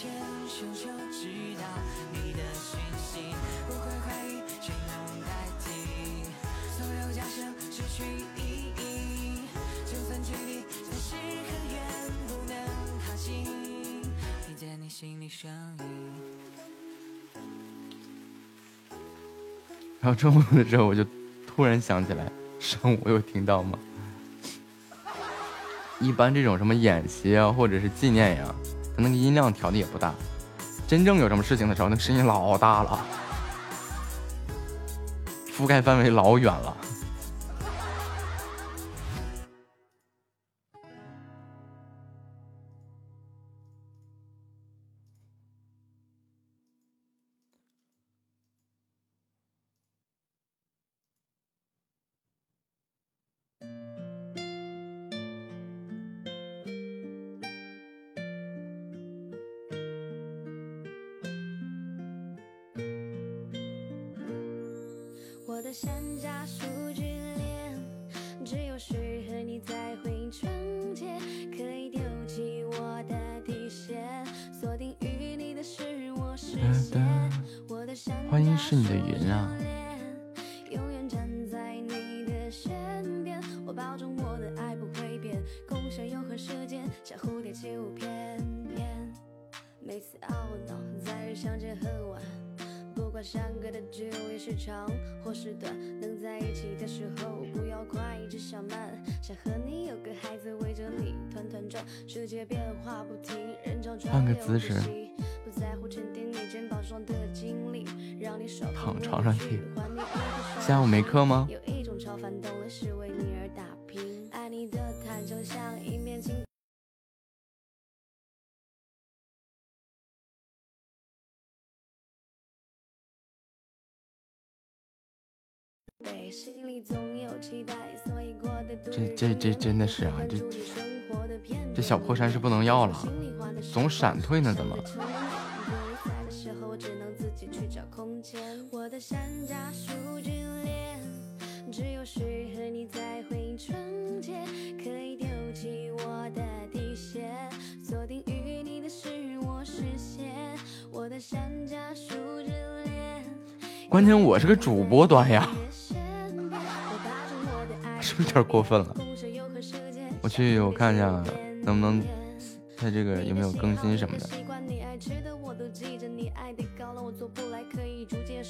然后中午的时候，我就。突然想起来，上午有听到吗？一般这种什么演习啊，或者是纪念呀，它那个音量调的也不大。真正有什么事情的时候，那声音老大了，覆盖范围老远了。山是不能要了，总闪退呢，怎么？关键我是个主播端呀，是不是有点过分了？我去，我看一下能不能他这个有没有更新什么的。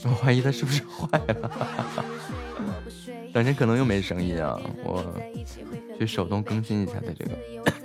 我怀疑他是不是坏了，反正可能又没声音啊。我去手动更新一下他这个。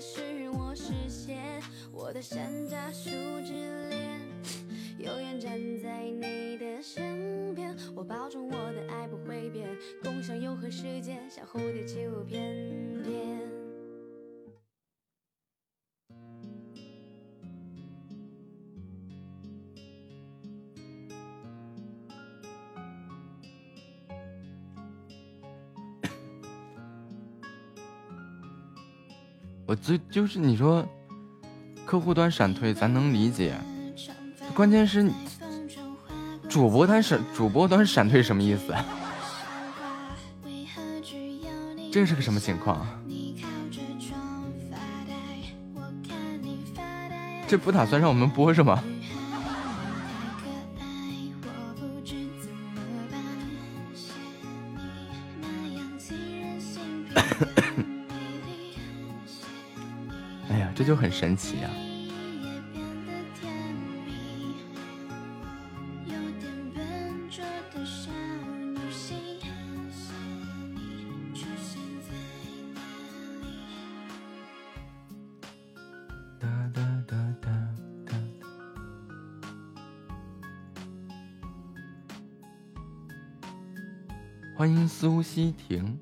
是我实现我的山楂树之恋，永远站在你的身边。我保证我的爱不会变，共享永恒时间，像蝴蝶起舞翩翩。我最就是你说。客户端闪退咱能理解，关键是主播他闪主播端闪退什么意思？这是个什么情况？这不打算让我们播是吗？就很神奇呀。欢迎苏西婷。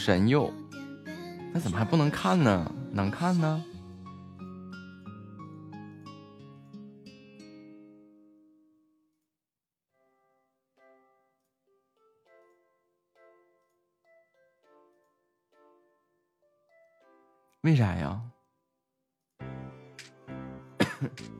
神佑，那怎么还不能看呢？能看呢？为啥呀？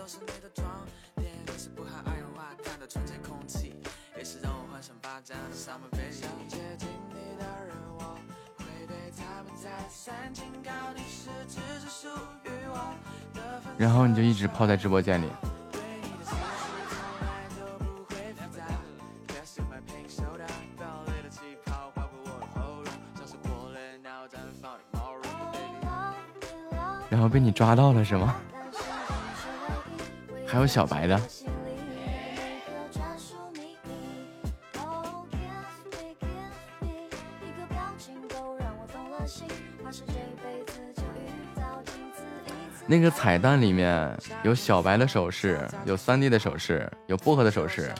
都是你的妆，脸是不含二氧化碳的纯净空气，也是让我幻想发展的沙漠飞翔。接近你的人，我会被他们猜然后你就一直泡在直播间里。然后被你抓到了是吗？还有小白的。那个彩蛋里面有小白的手势，有三 D 的手势，有薄荷的手势。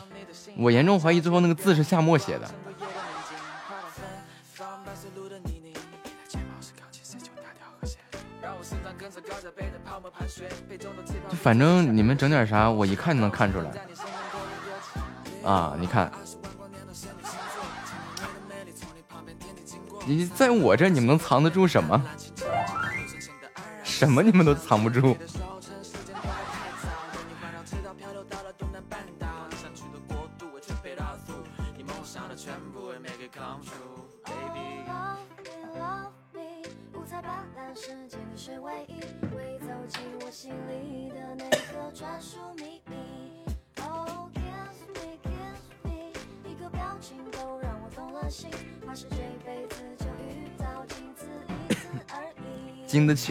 我严重怀疑最后那个字是夏沫写的。反正你们整点啥，我一看就能看出来。啊，你看，你在我这，你们能藏得住什么？什么你们都藏不住。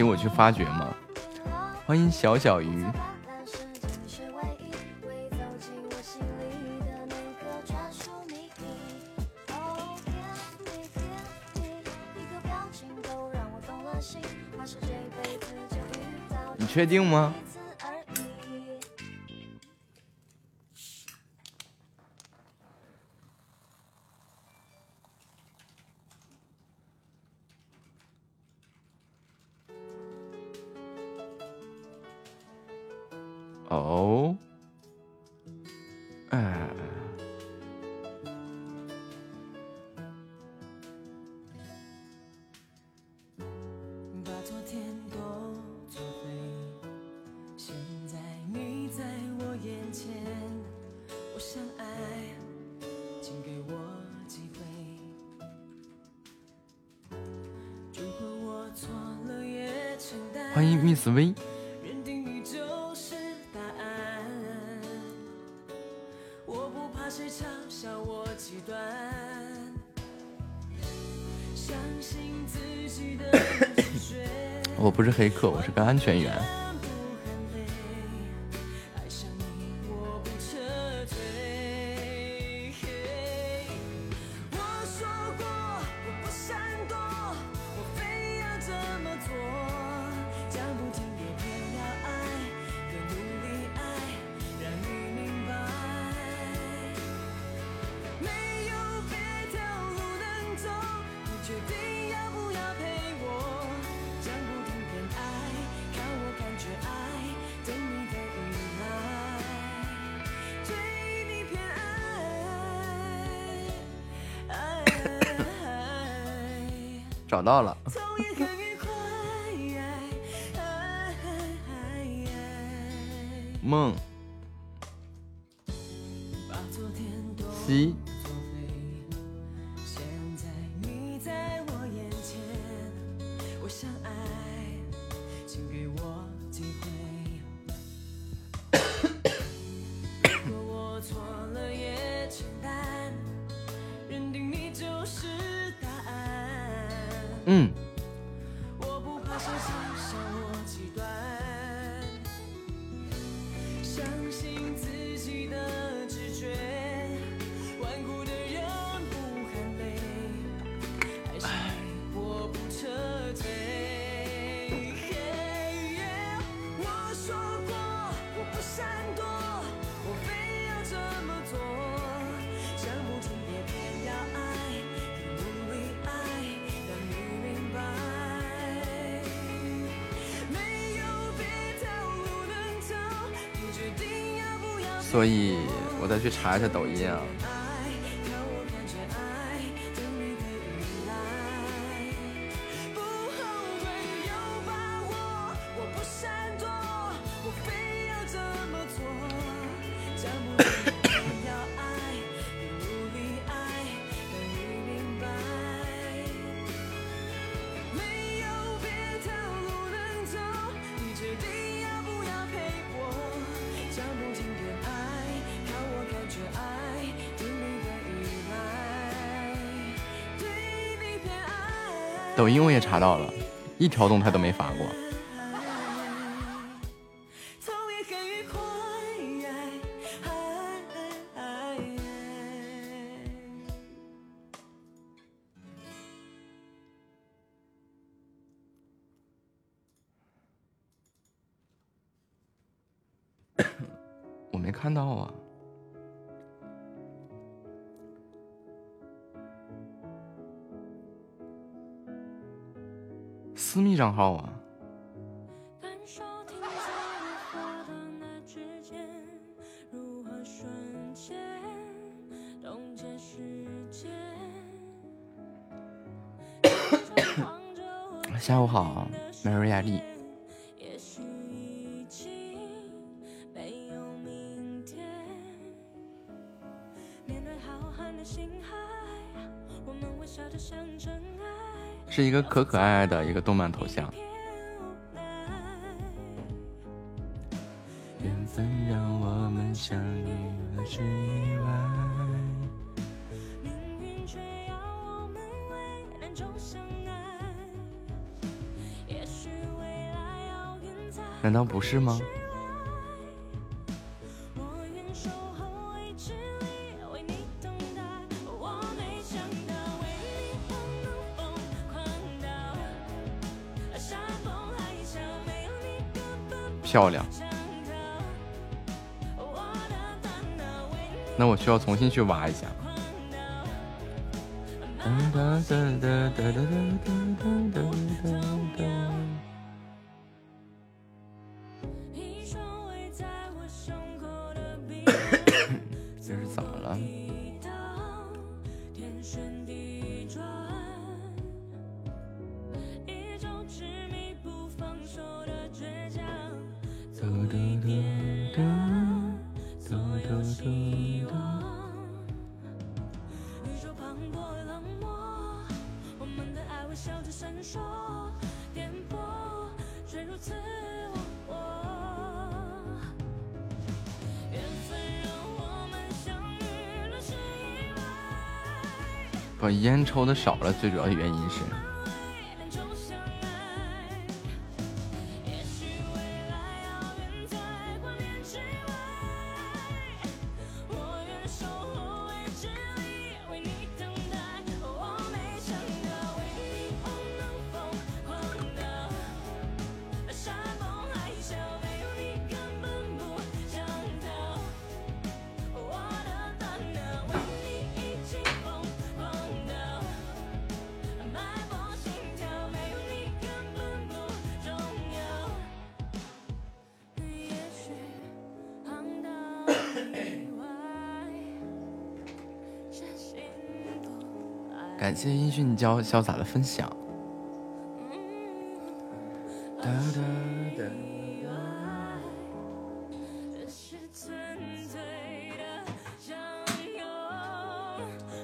请我去发掘吗？欢迎小你鱼你确定吗我是个安全员。找到了。所以我再去查一下抖音啊。查到了一条动态都没发过。Oh. 可可爱爱的一个动漫头像。缘分让我们相遇外，命运却要我们难中相爱。也许未来，难道不是吗？漂亮。那我需要重新去挖一下。抽的少了，最主要的原因是。潇洒的分享。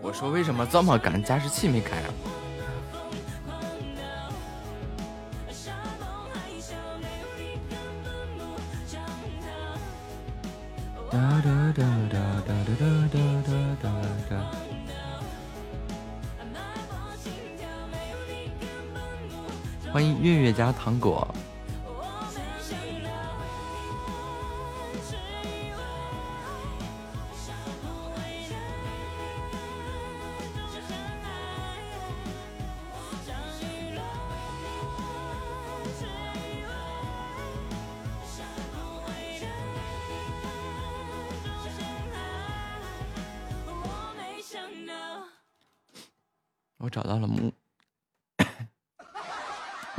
我说为什么这么赶？加湿器没开啊？拿糖果。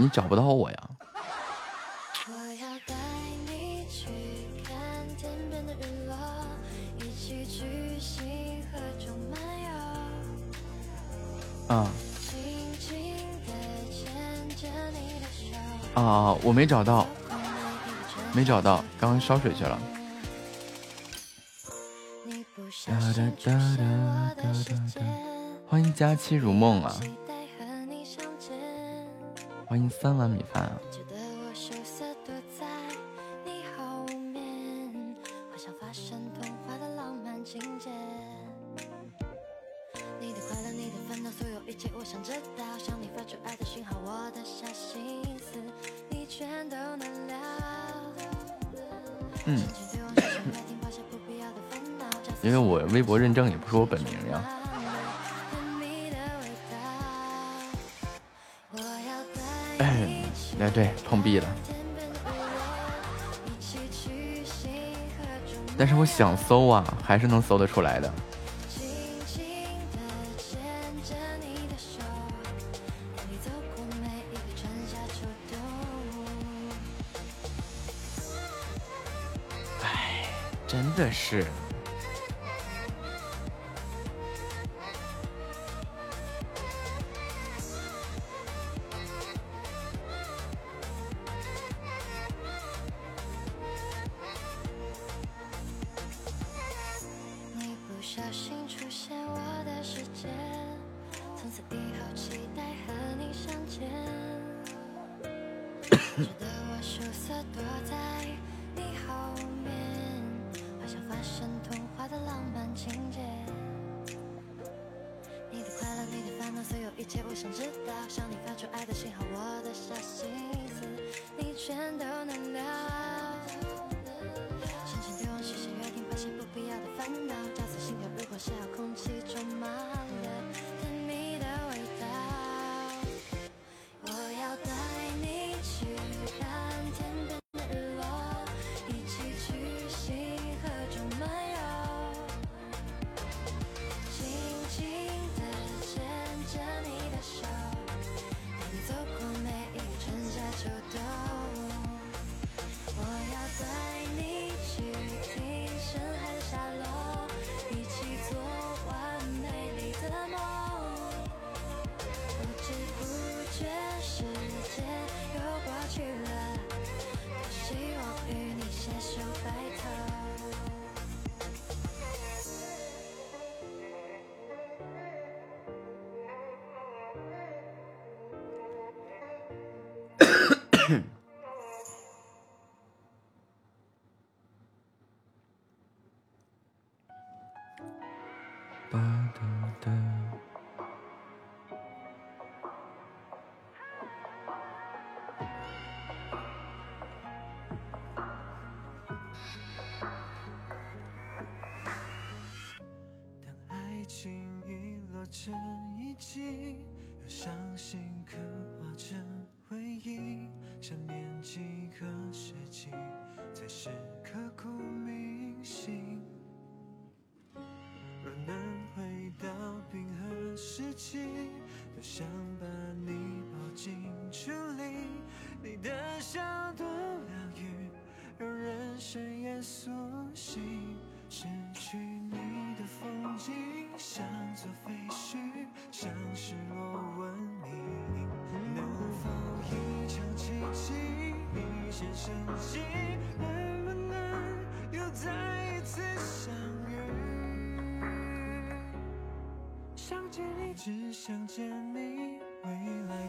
找不到我呀！啊啊！我没找到，没找到，刚刚烧水去了。欢迎佳期如梦啊！欢迎三碗米饭啊！但是我想搜啊，还是能搜得出来的。哎，真的是。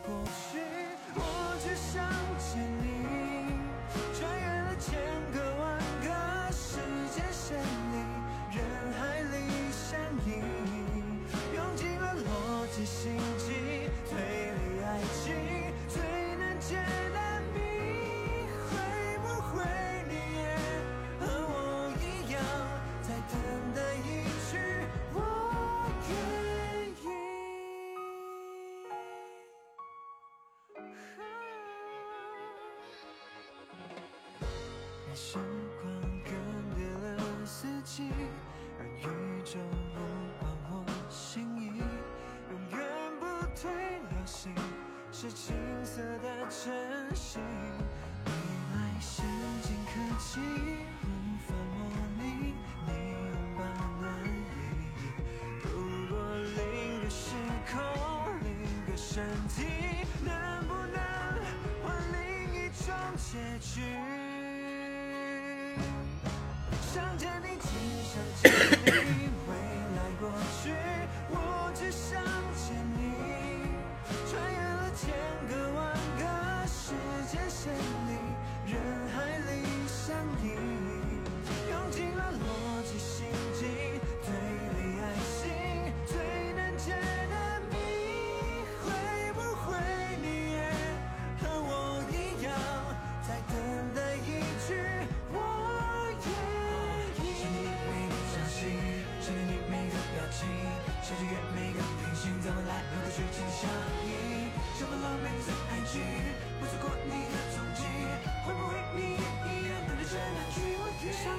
过去身体，能不能换另一种结局？想着你，只想见你。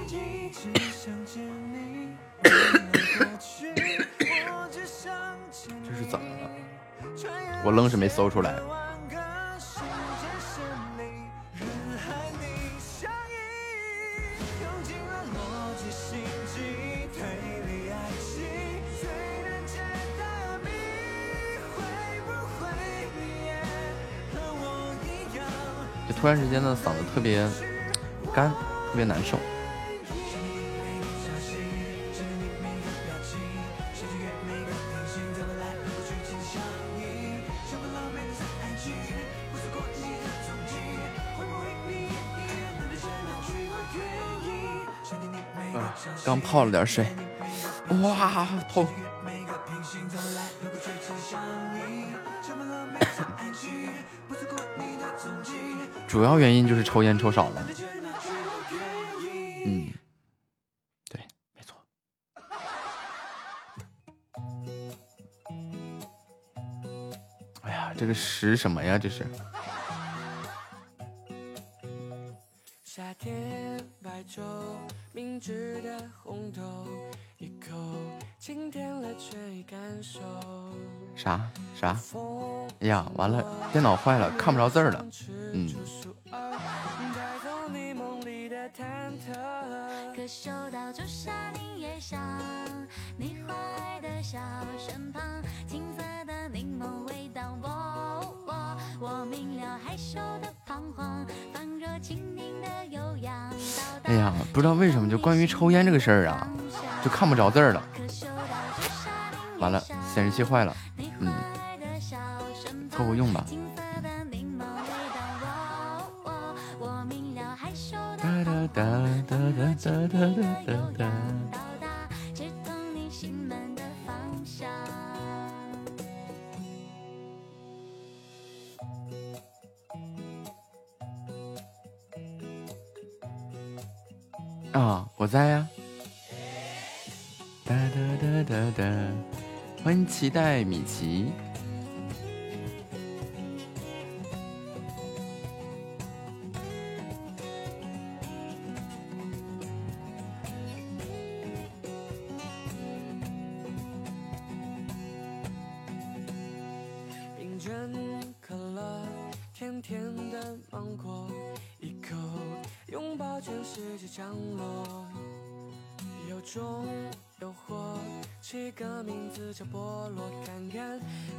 这是怎么了我愣是没搜出来。就突然之间呢，嗓子特别干，特别难受。泡了点水，哇，痛！主要原因就是抽烟抽少了。嗯，对，没错。哎呀，这个十什么呀？这是。完了，电脑坏了，看不着字了。嗯。哎呀，不知道为什么，就关于抽烟这个事儿啊，就看不着字了。完了，显示器坏了。嗯，够我用吧？啊，我在呀！哒哒哒哒哒，欢迎期待米奇。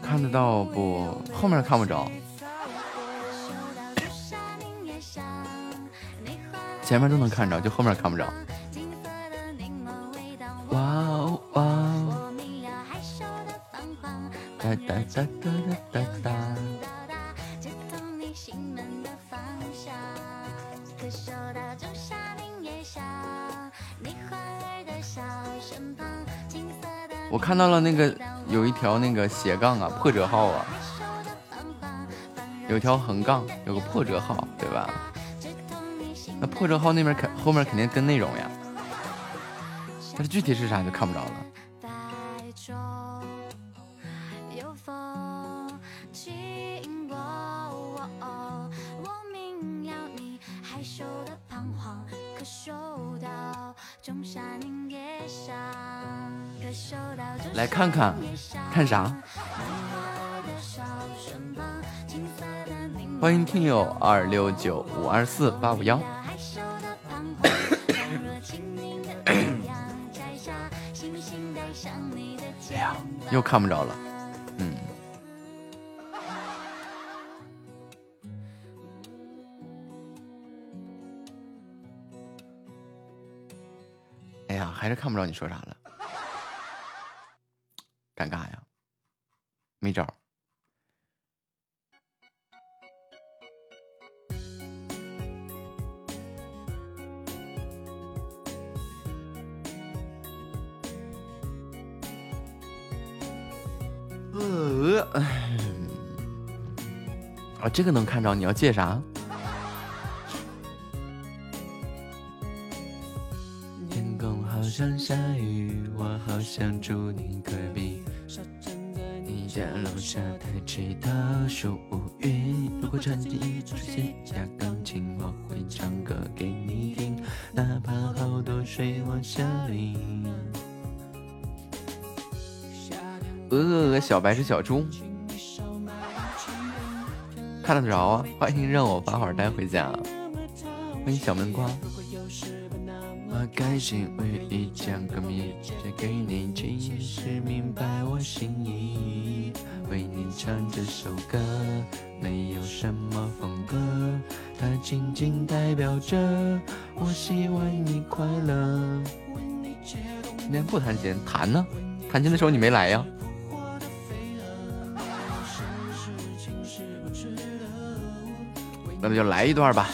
看得到不？后面看不着，前面都能看着，就后面看不着。哇哦哇哦！哒哒哒哒哒哒哒。我看到了那个有一条那个斜杠啊，破折号啊，有条横杠，有个破折号，对吧？那破折号那边肯后面肯定跟内容呀，但是具体是啥就看不着了。看看，看啥？欢迎听友二六九五二四八五幺。哎呀，又看不着了。嗯。哎呀，还是看不着你说啥了。尴尬呀，没招。呃，啊，这个能看着，你要借啥？天空好像下雨，我好想住你隔壁。家楼下太迟的树无语。如果传奇一出现下钢琴，我会唱歌给你听，哪怕好多水往下淋。鹅鹅鹅，小白是小猪，看得着啊！欢迎让我把会儿带回家，欢迎小闷瓜。我开心为你讲个谜，写给你，其实明白我心意。为你唱这首歌，没有什么风格，它仅仅代表着我希望你快乐。今天不弹琴，弹呢？弹琴的时候你没来呀？那就来一段吧。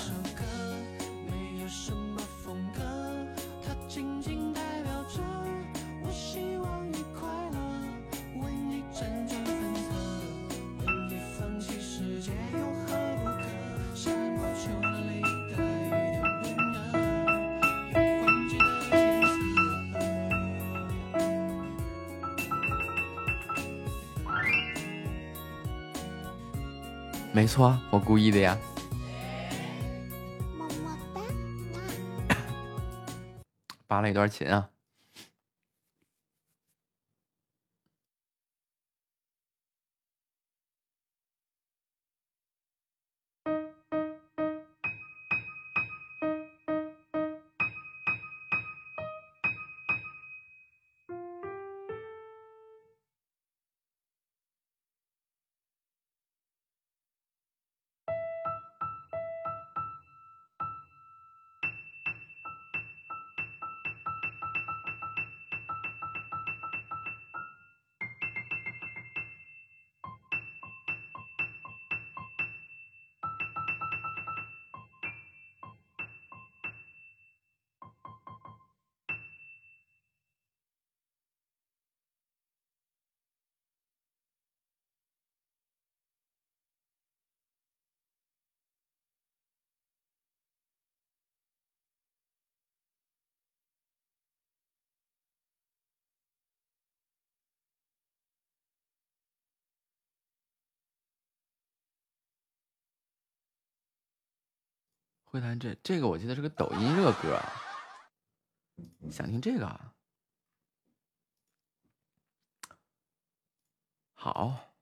没错，我故意的呀。扒了一段琴啊。会弹这这个，我记得是个抖音热歌，想听这个？好。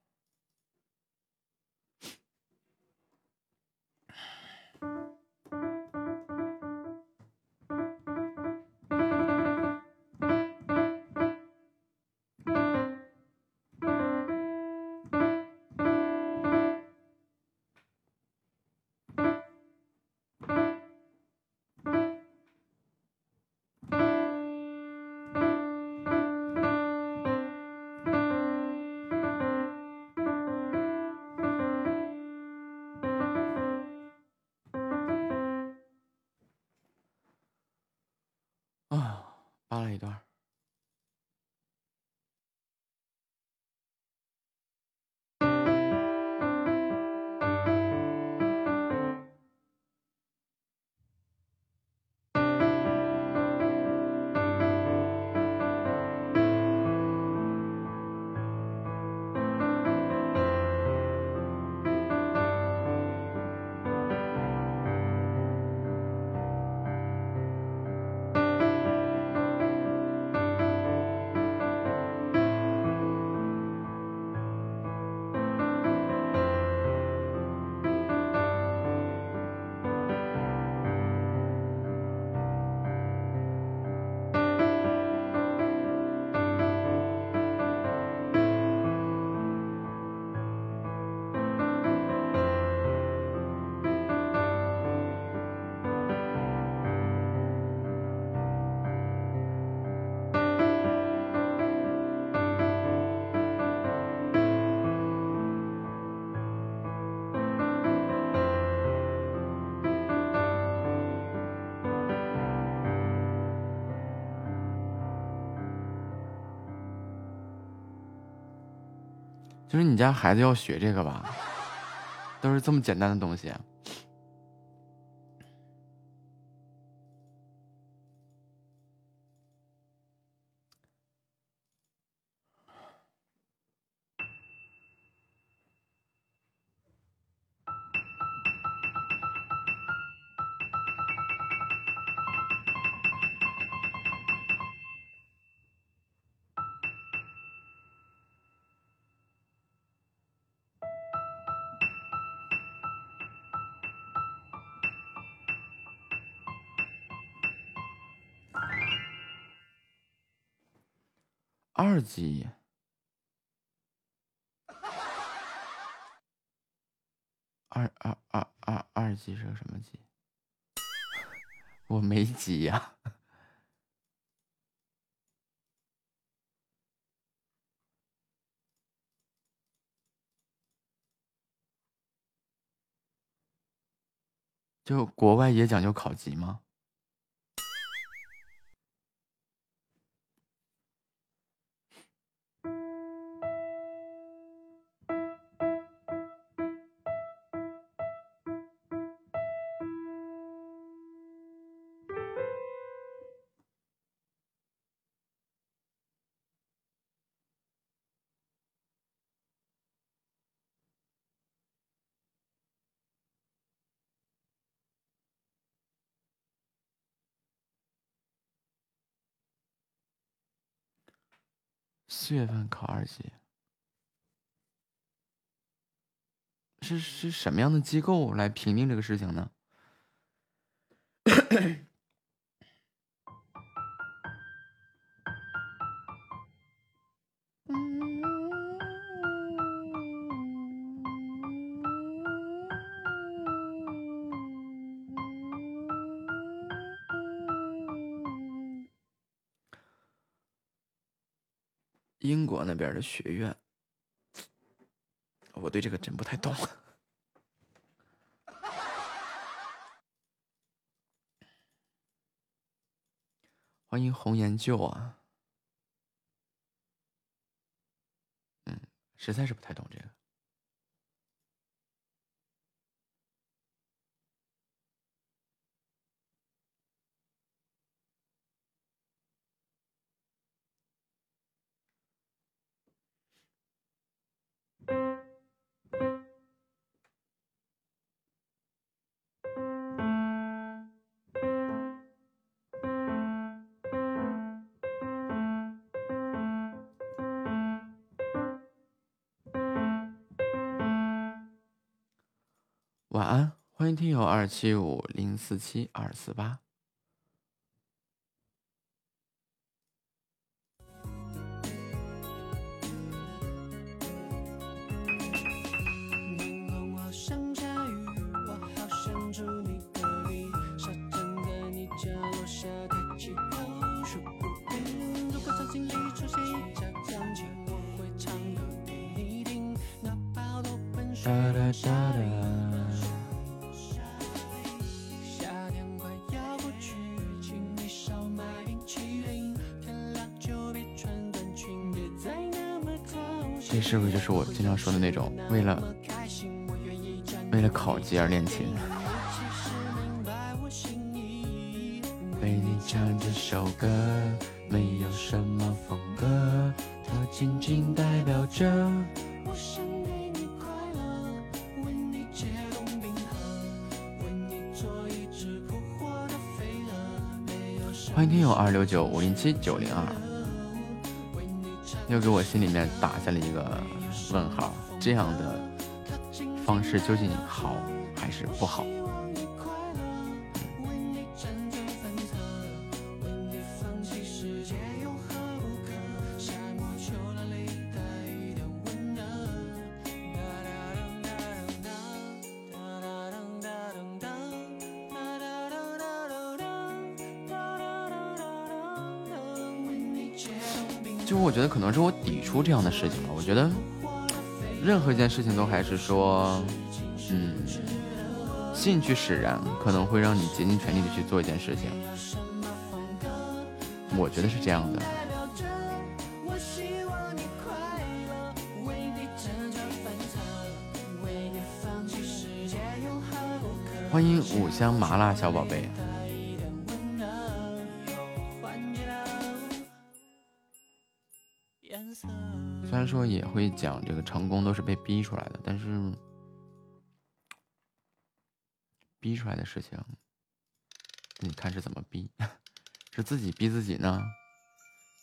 就是你家孩子要学这个吧，都是这么简单的东西。级，二二二二二级是个什么级？我没级呀，就国外也讲究考级吗？月份考二级，是是什么样的机构来评定这个事情呢？英国那边的学院，我对这个真不太懂。欢迎红颜旧啊，嗯，实在是不太懂这个。晚安，欢迎听友二七五零四七二四八。了考级而练琴？为你唱这首歌，没有什么风格，它仅仅代表着。欢迎听友二六九五零七九零二，又给我心里面打下了一个问号，这样的方式究竟好是不好？我觉得可能是我抵触这样的事情吧。我觉得任何一件事情都还是说，嗯，兴趣使然，可能会让你竭尽全力的去做一件事情。我觉得是这样的。欢迎五香麻辣小宝贝。虽然说也会讲这个成功都是被逼出来的，但是出来的事情，你看是怎么逼？是自己逼自己呢，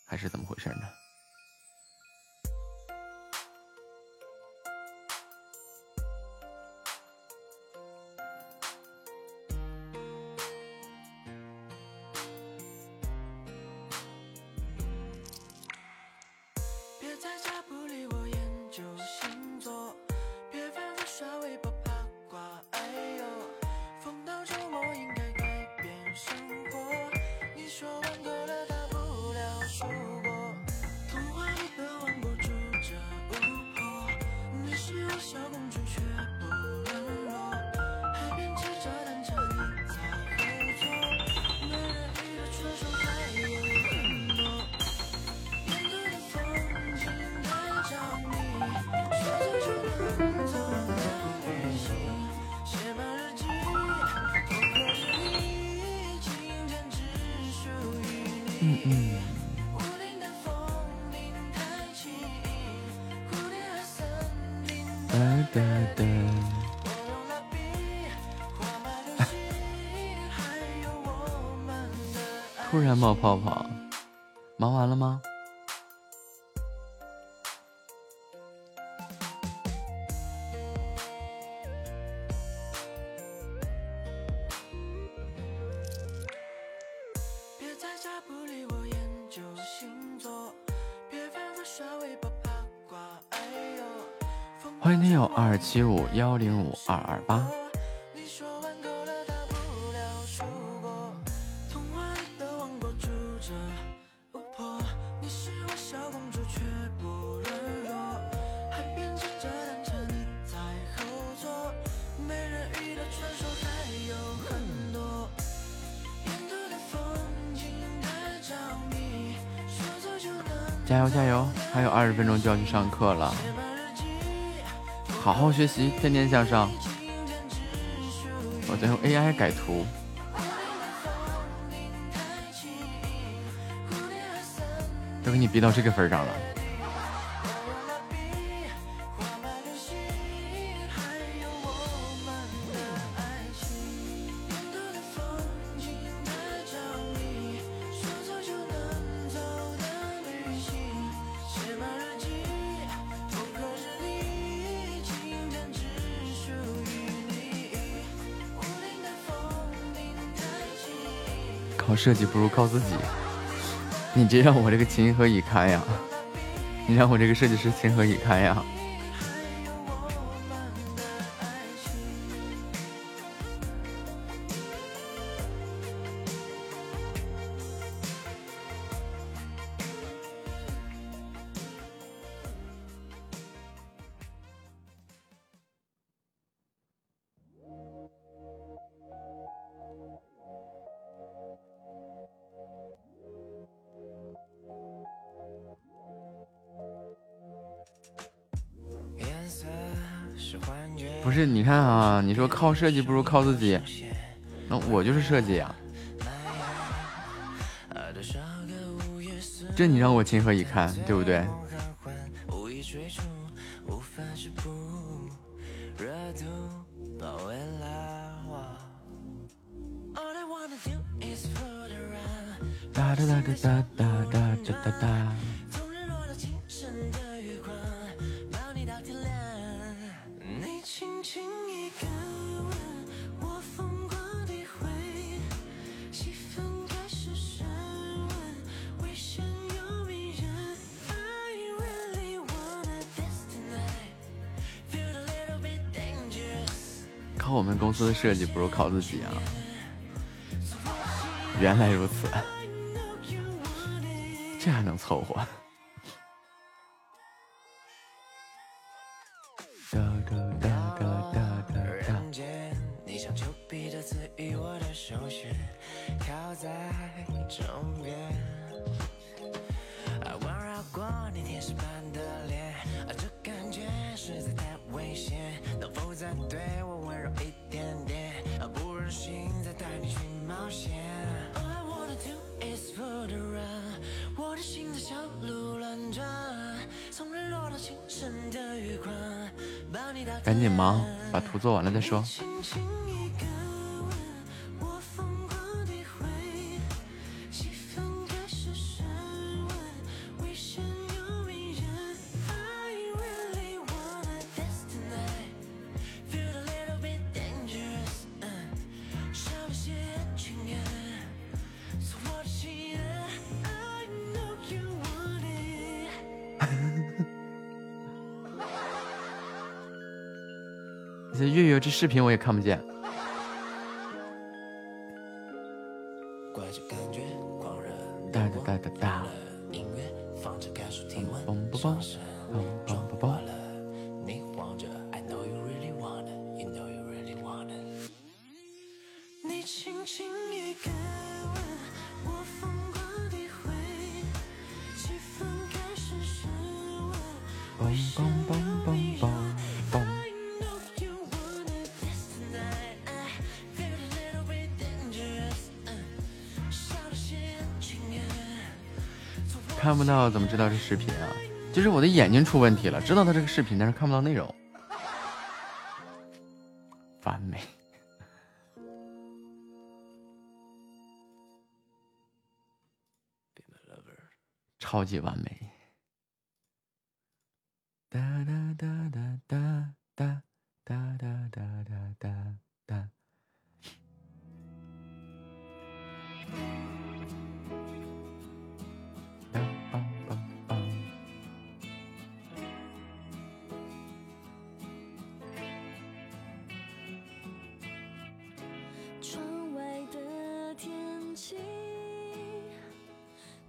还是怎么回事呢？幺零五二二八。分钟就要去上课了，好好学习，天天向上。我在用 AI 改图，都给你逼到这个份上了。设计不如靠自己。你这让我这个情何以堪呀！你让我这个设计师情何以堪呀！靠设计不如靠自己，那我就是设计呀。这你让我情何以堪，对不对？靠自己啊！原来如此，这还能凑合？你再说。视频我也看不见。我怎么知道是视频啊？就是我的眼睛出问题了，知道它这个视频，但是看不到内容，完美，超级完美。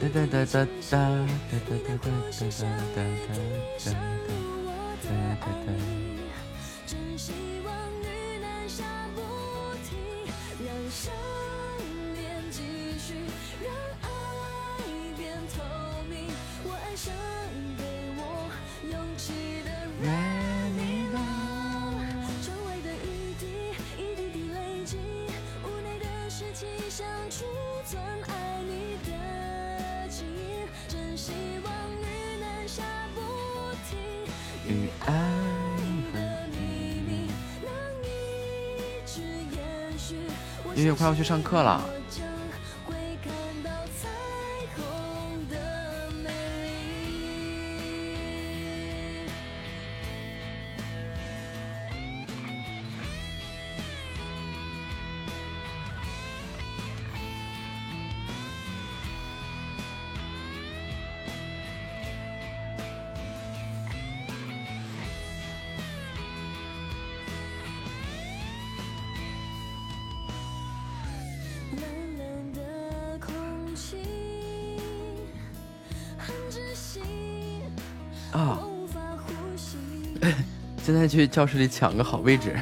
哒哒哒哒哒哒哒哒哒哒哒哒哒哒哒哒哒。要去上课了。去教室里抢个好位置。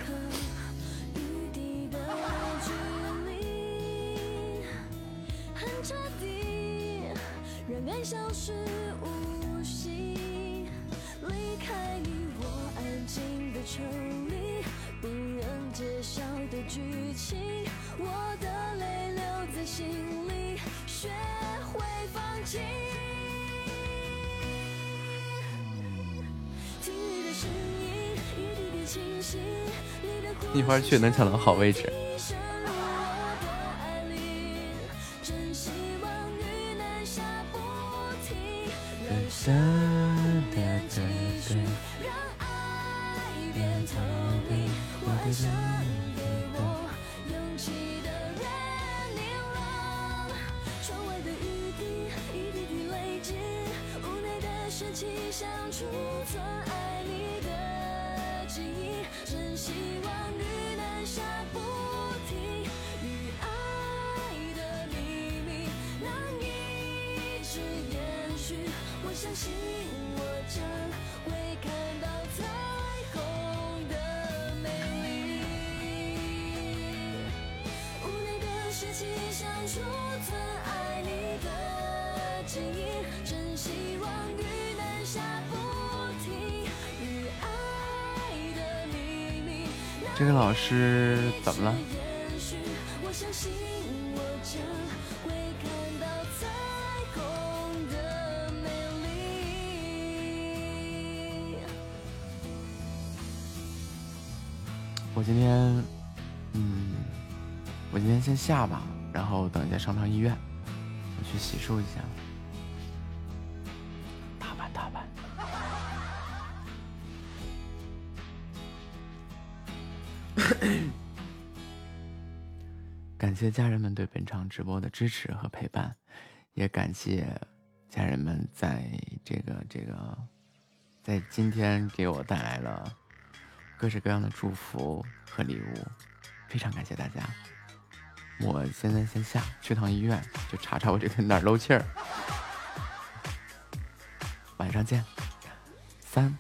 却能抢到好位置。我去洗漱一下。感谢家人们对本场直播的支持和陪伴，也感谢家人们在这个这个在今天给我带来了各式各样的祝福和礼物，非常感谢大家。我现在先下去趟医院，就查查我这个哪漏气儿。晚上见，三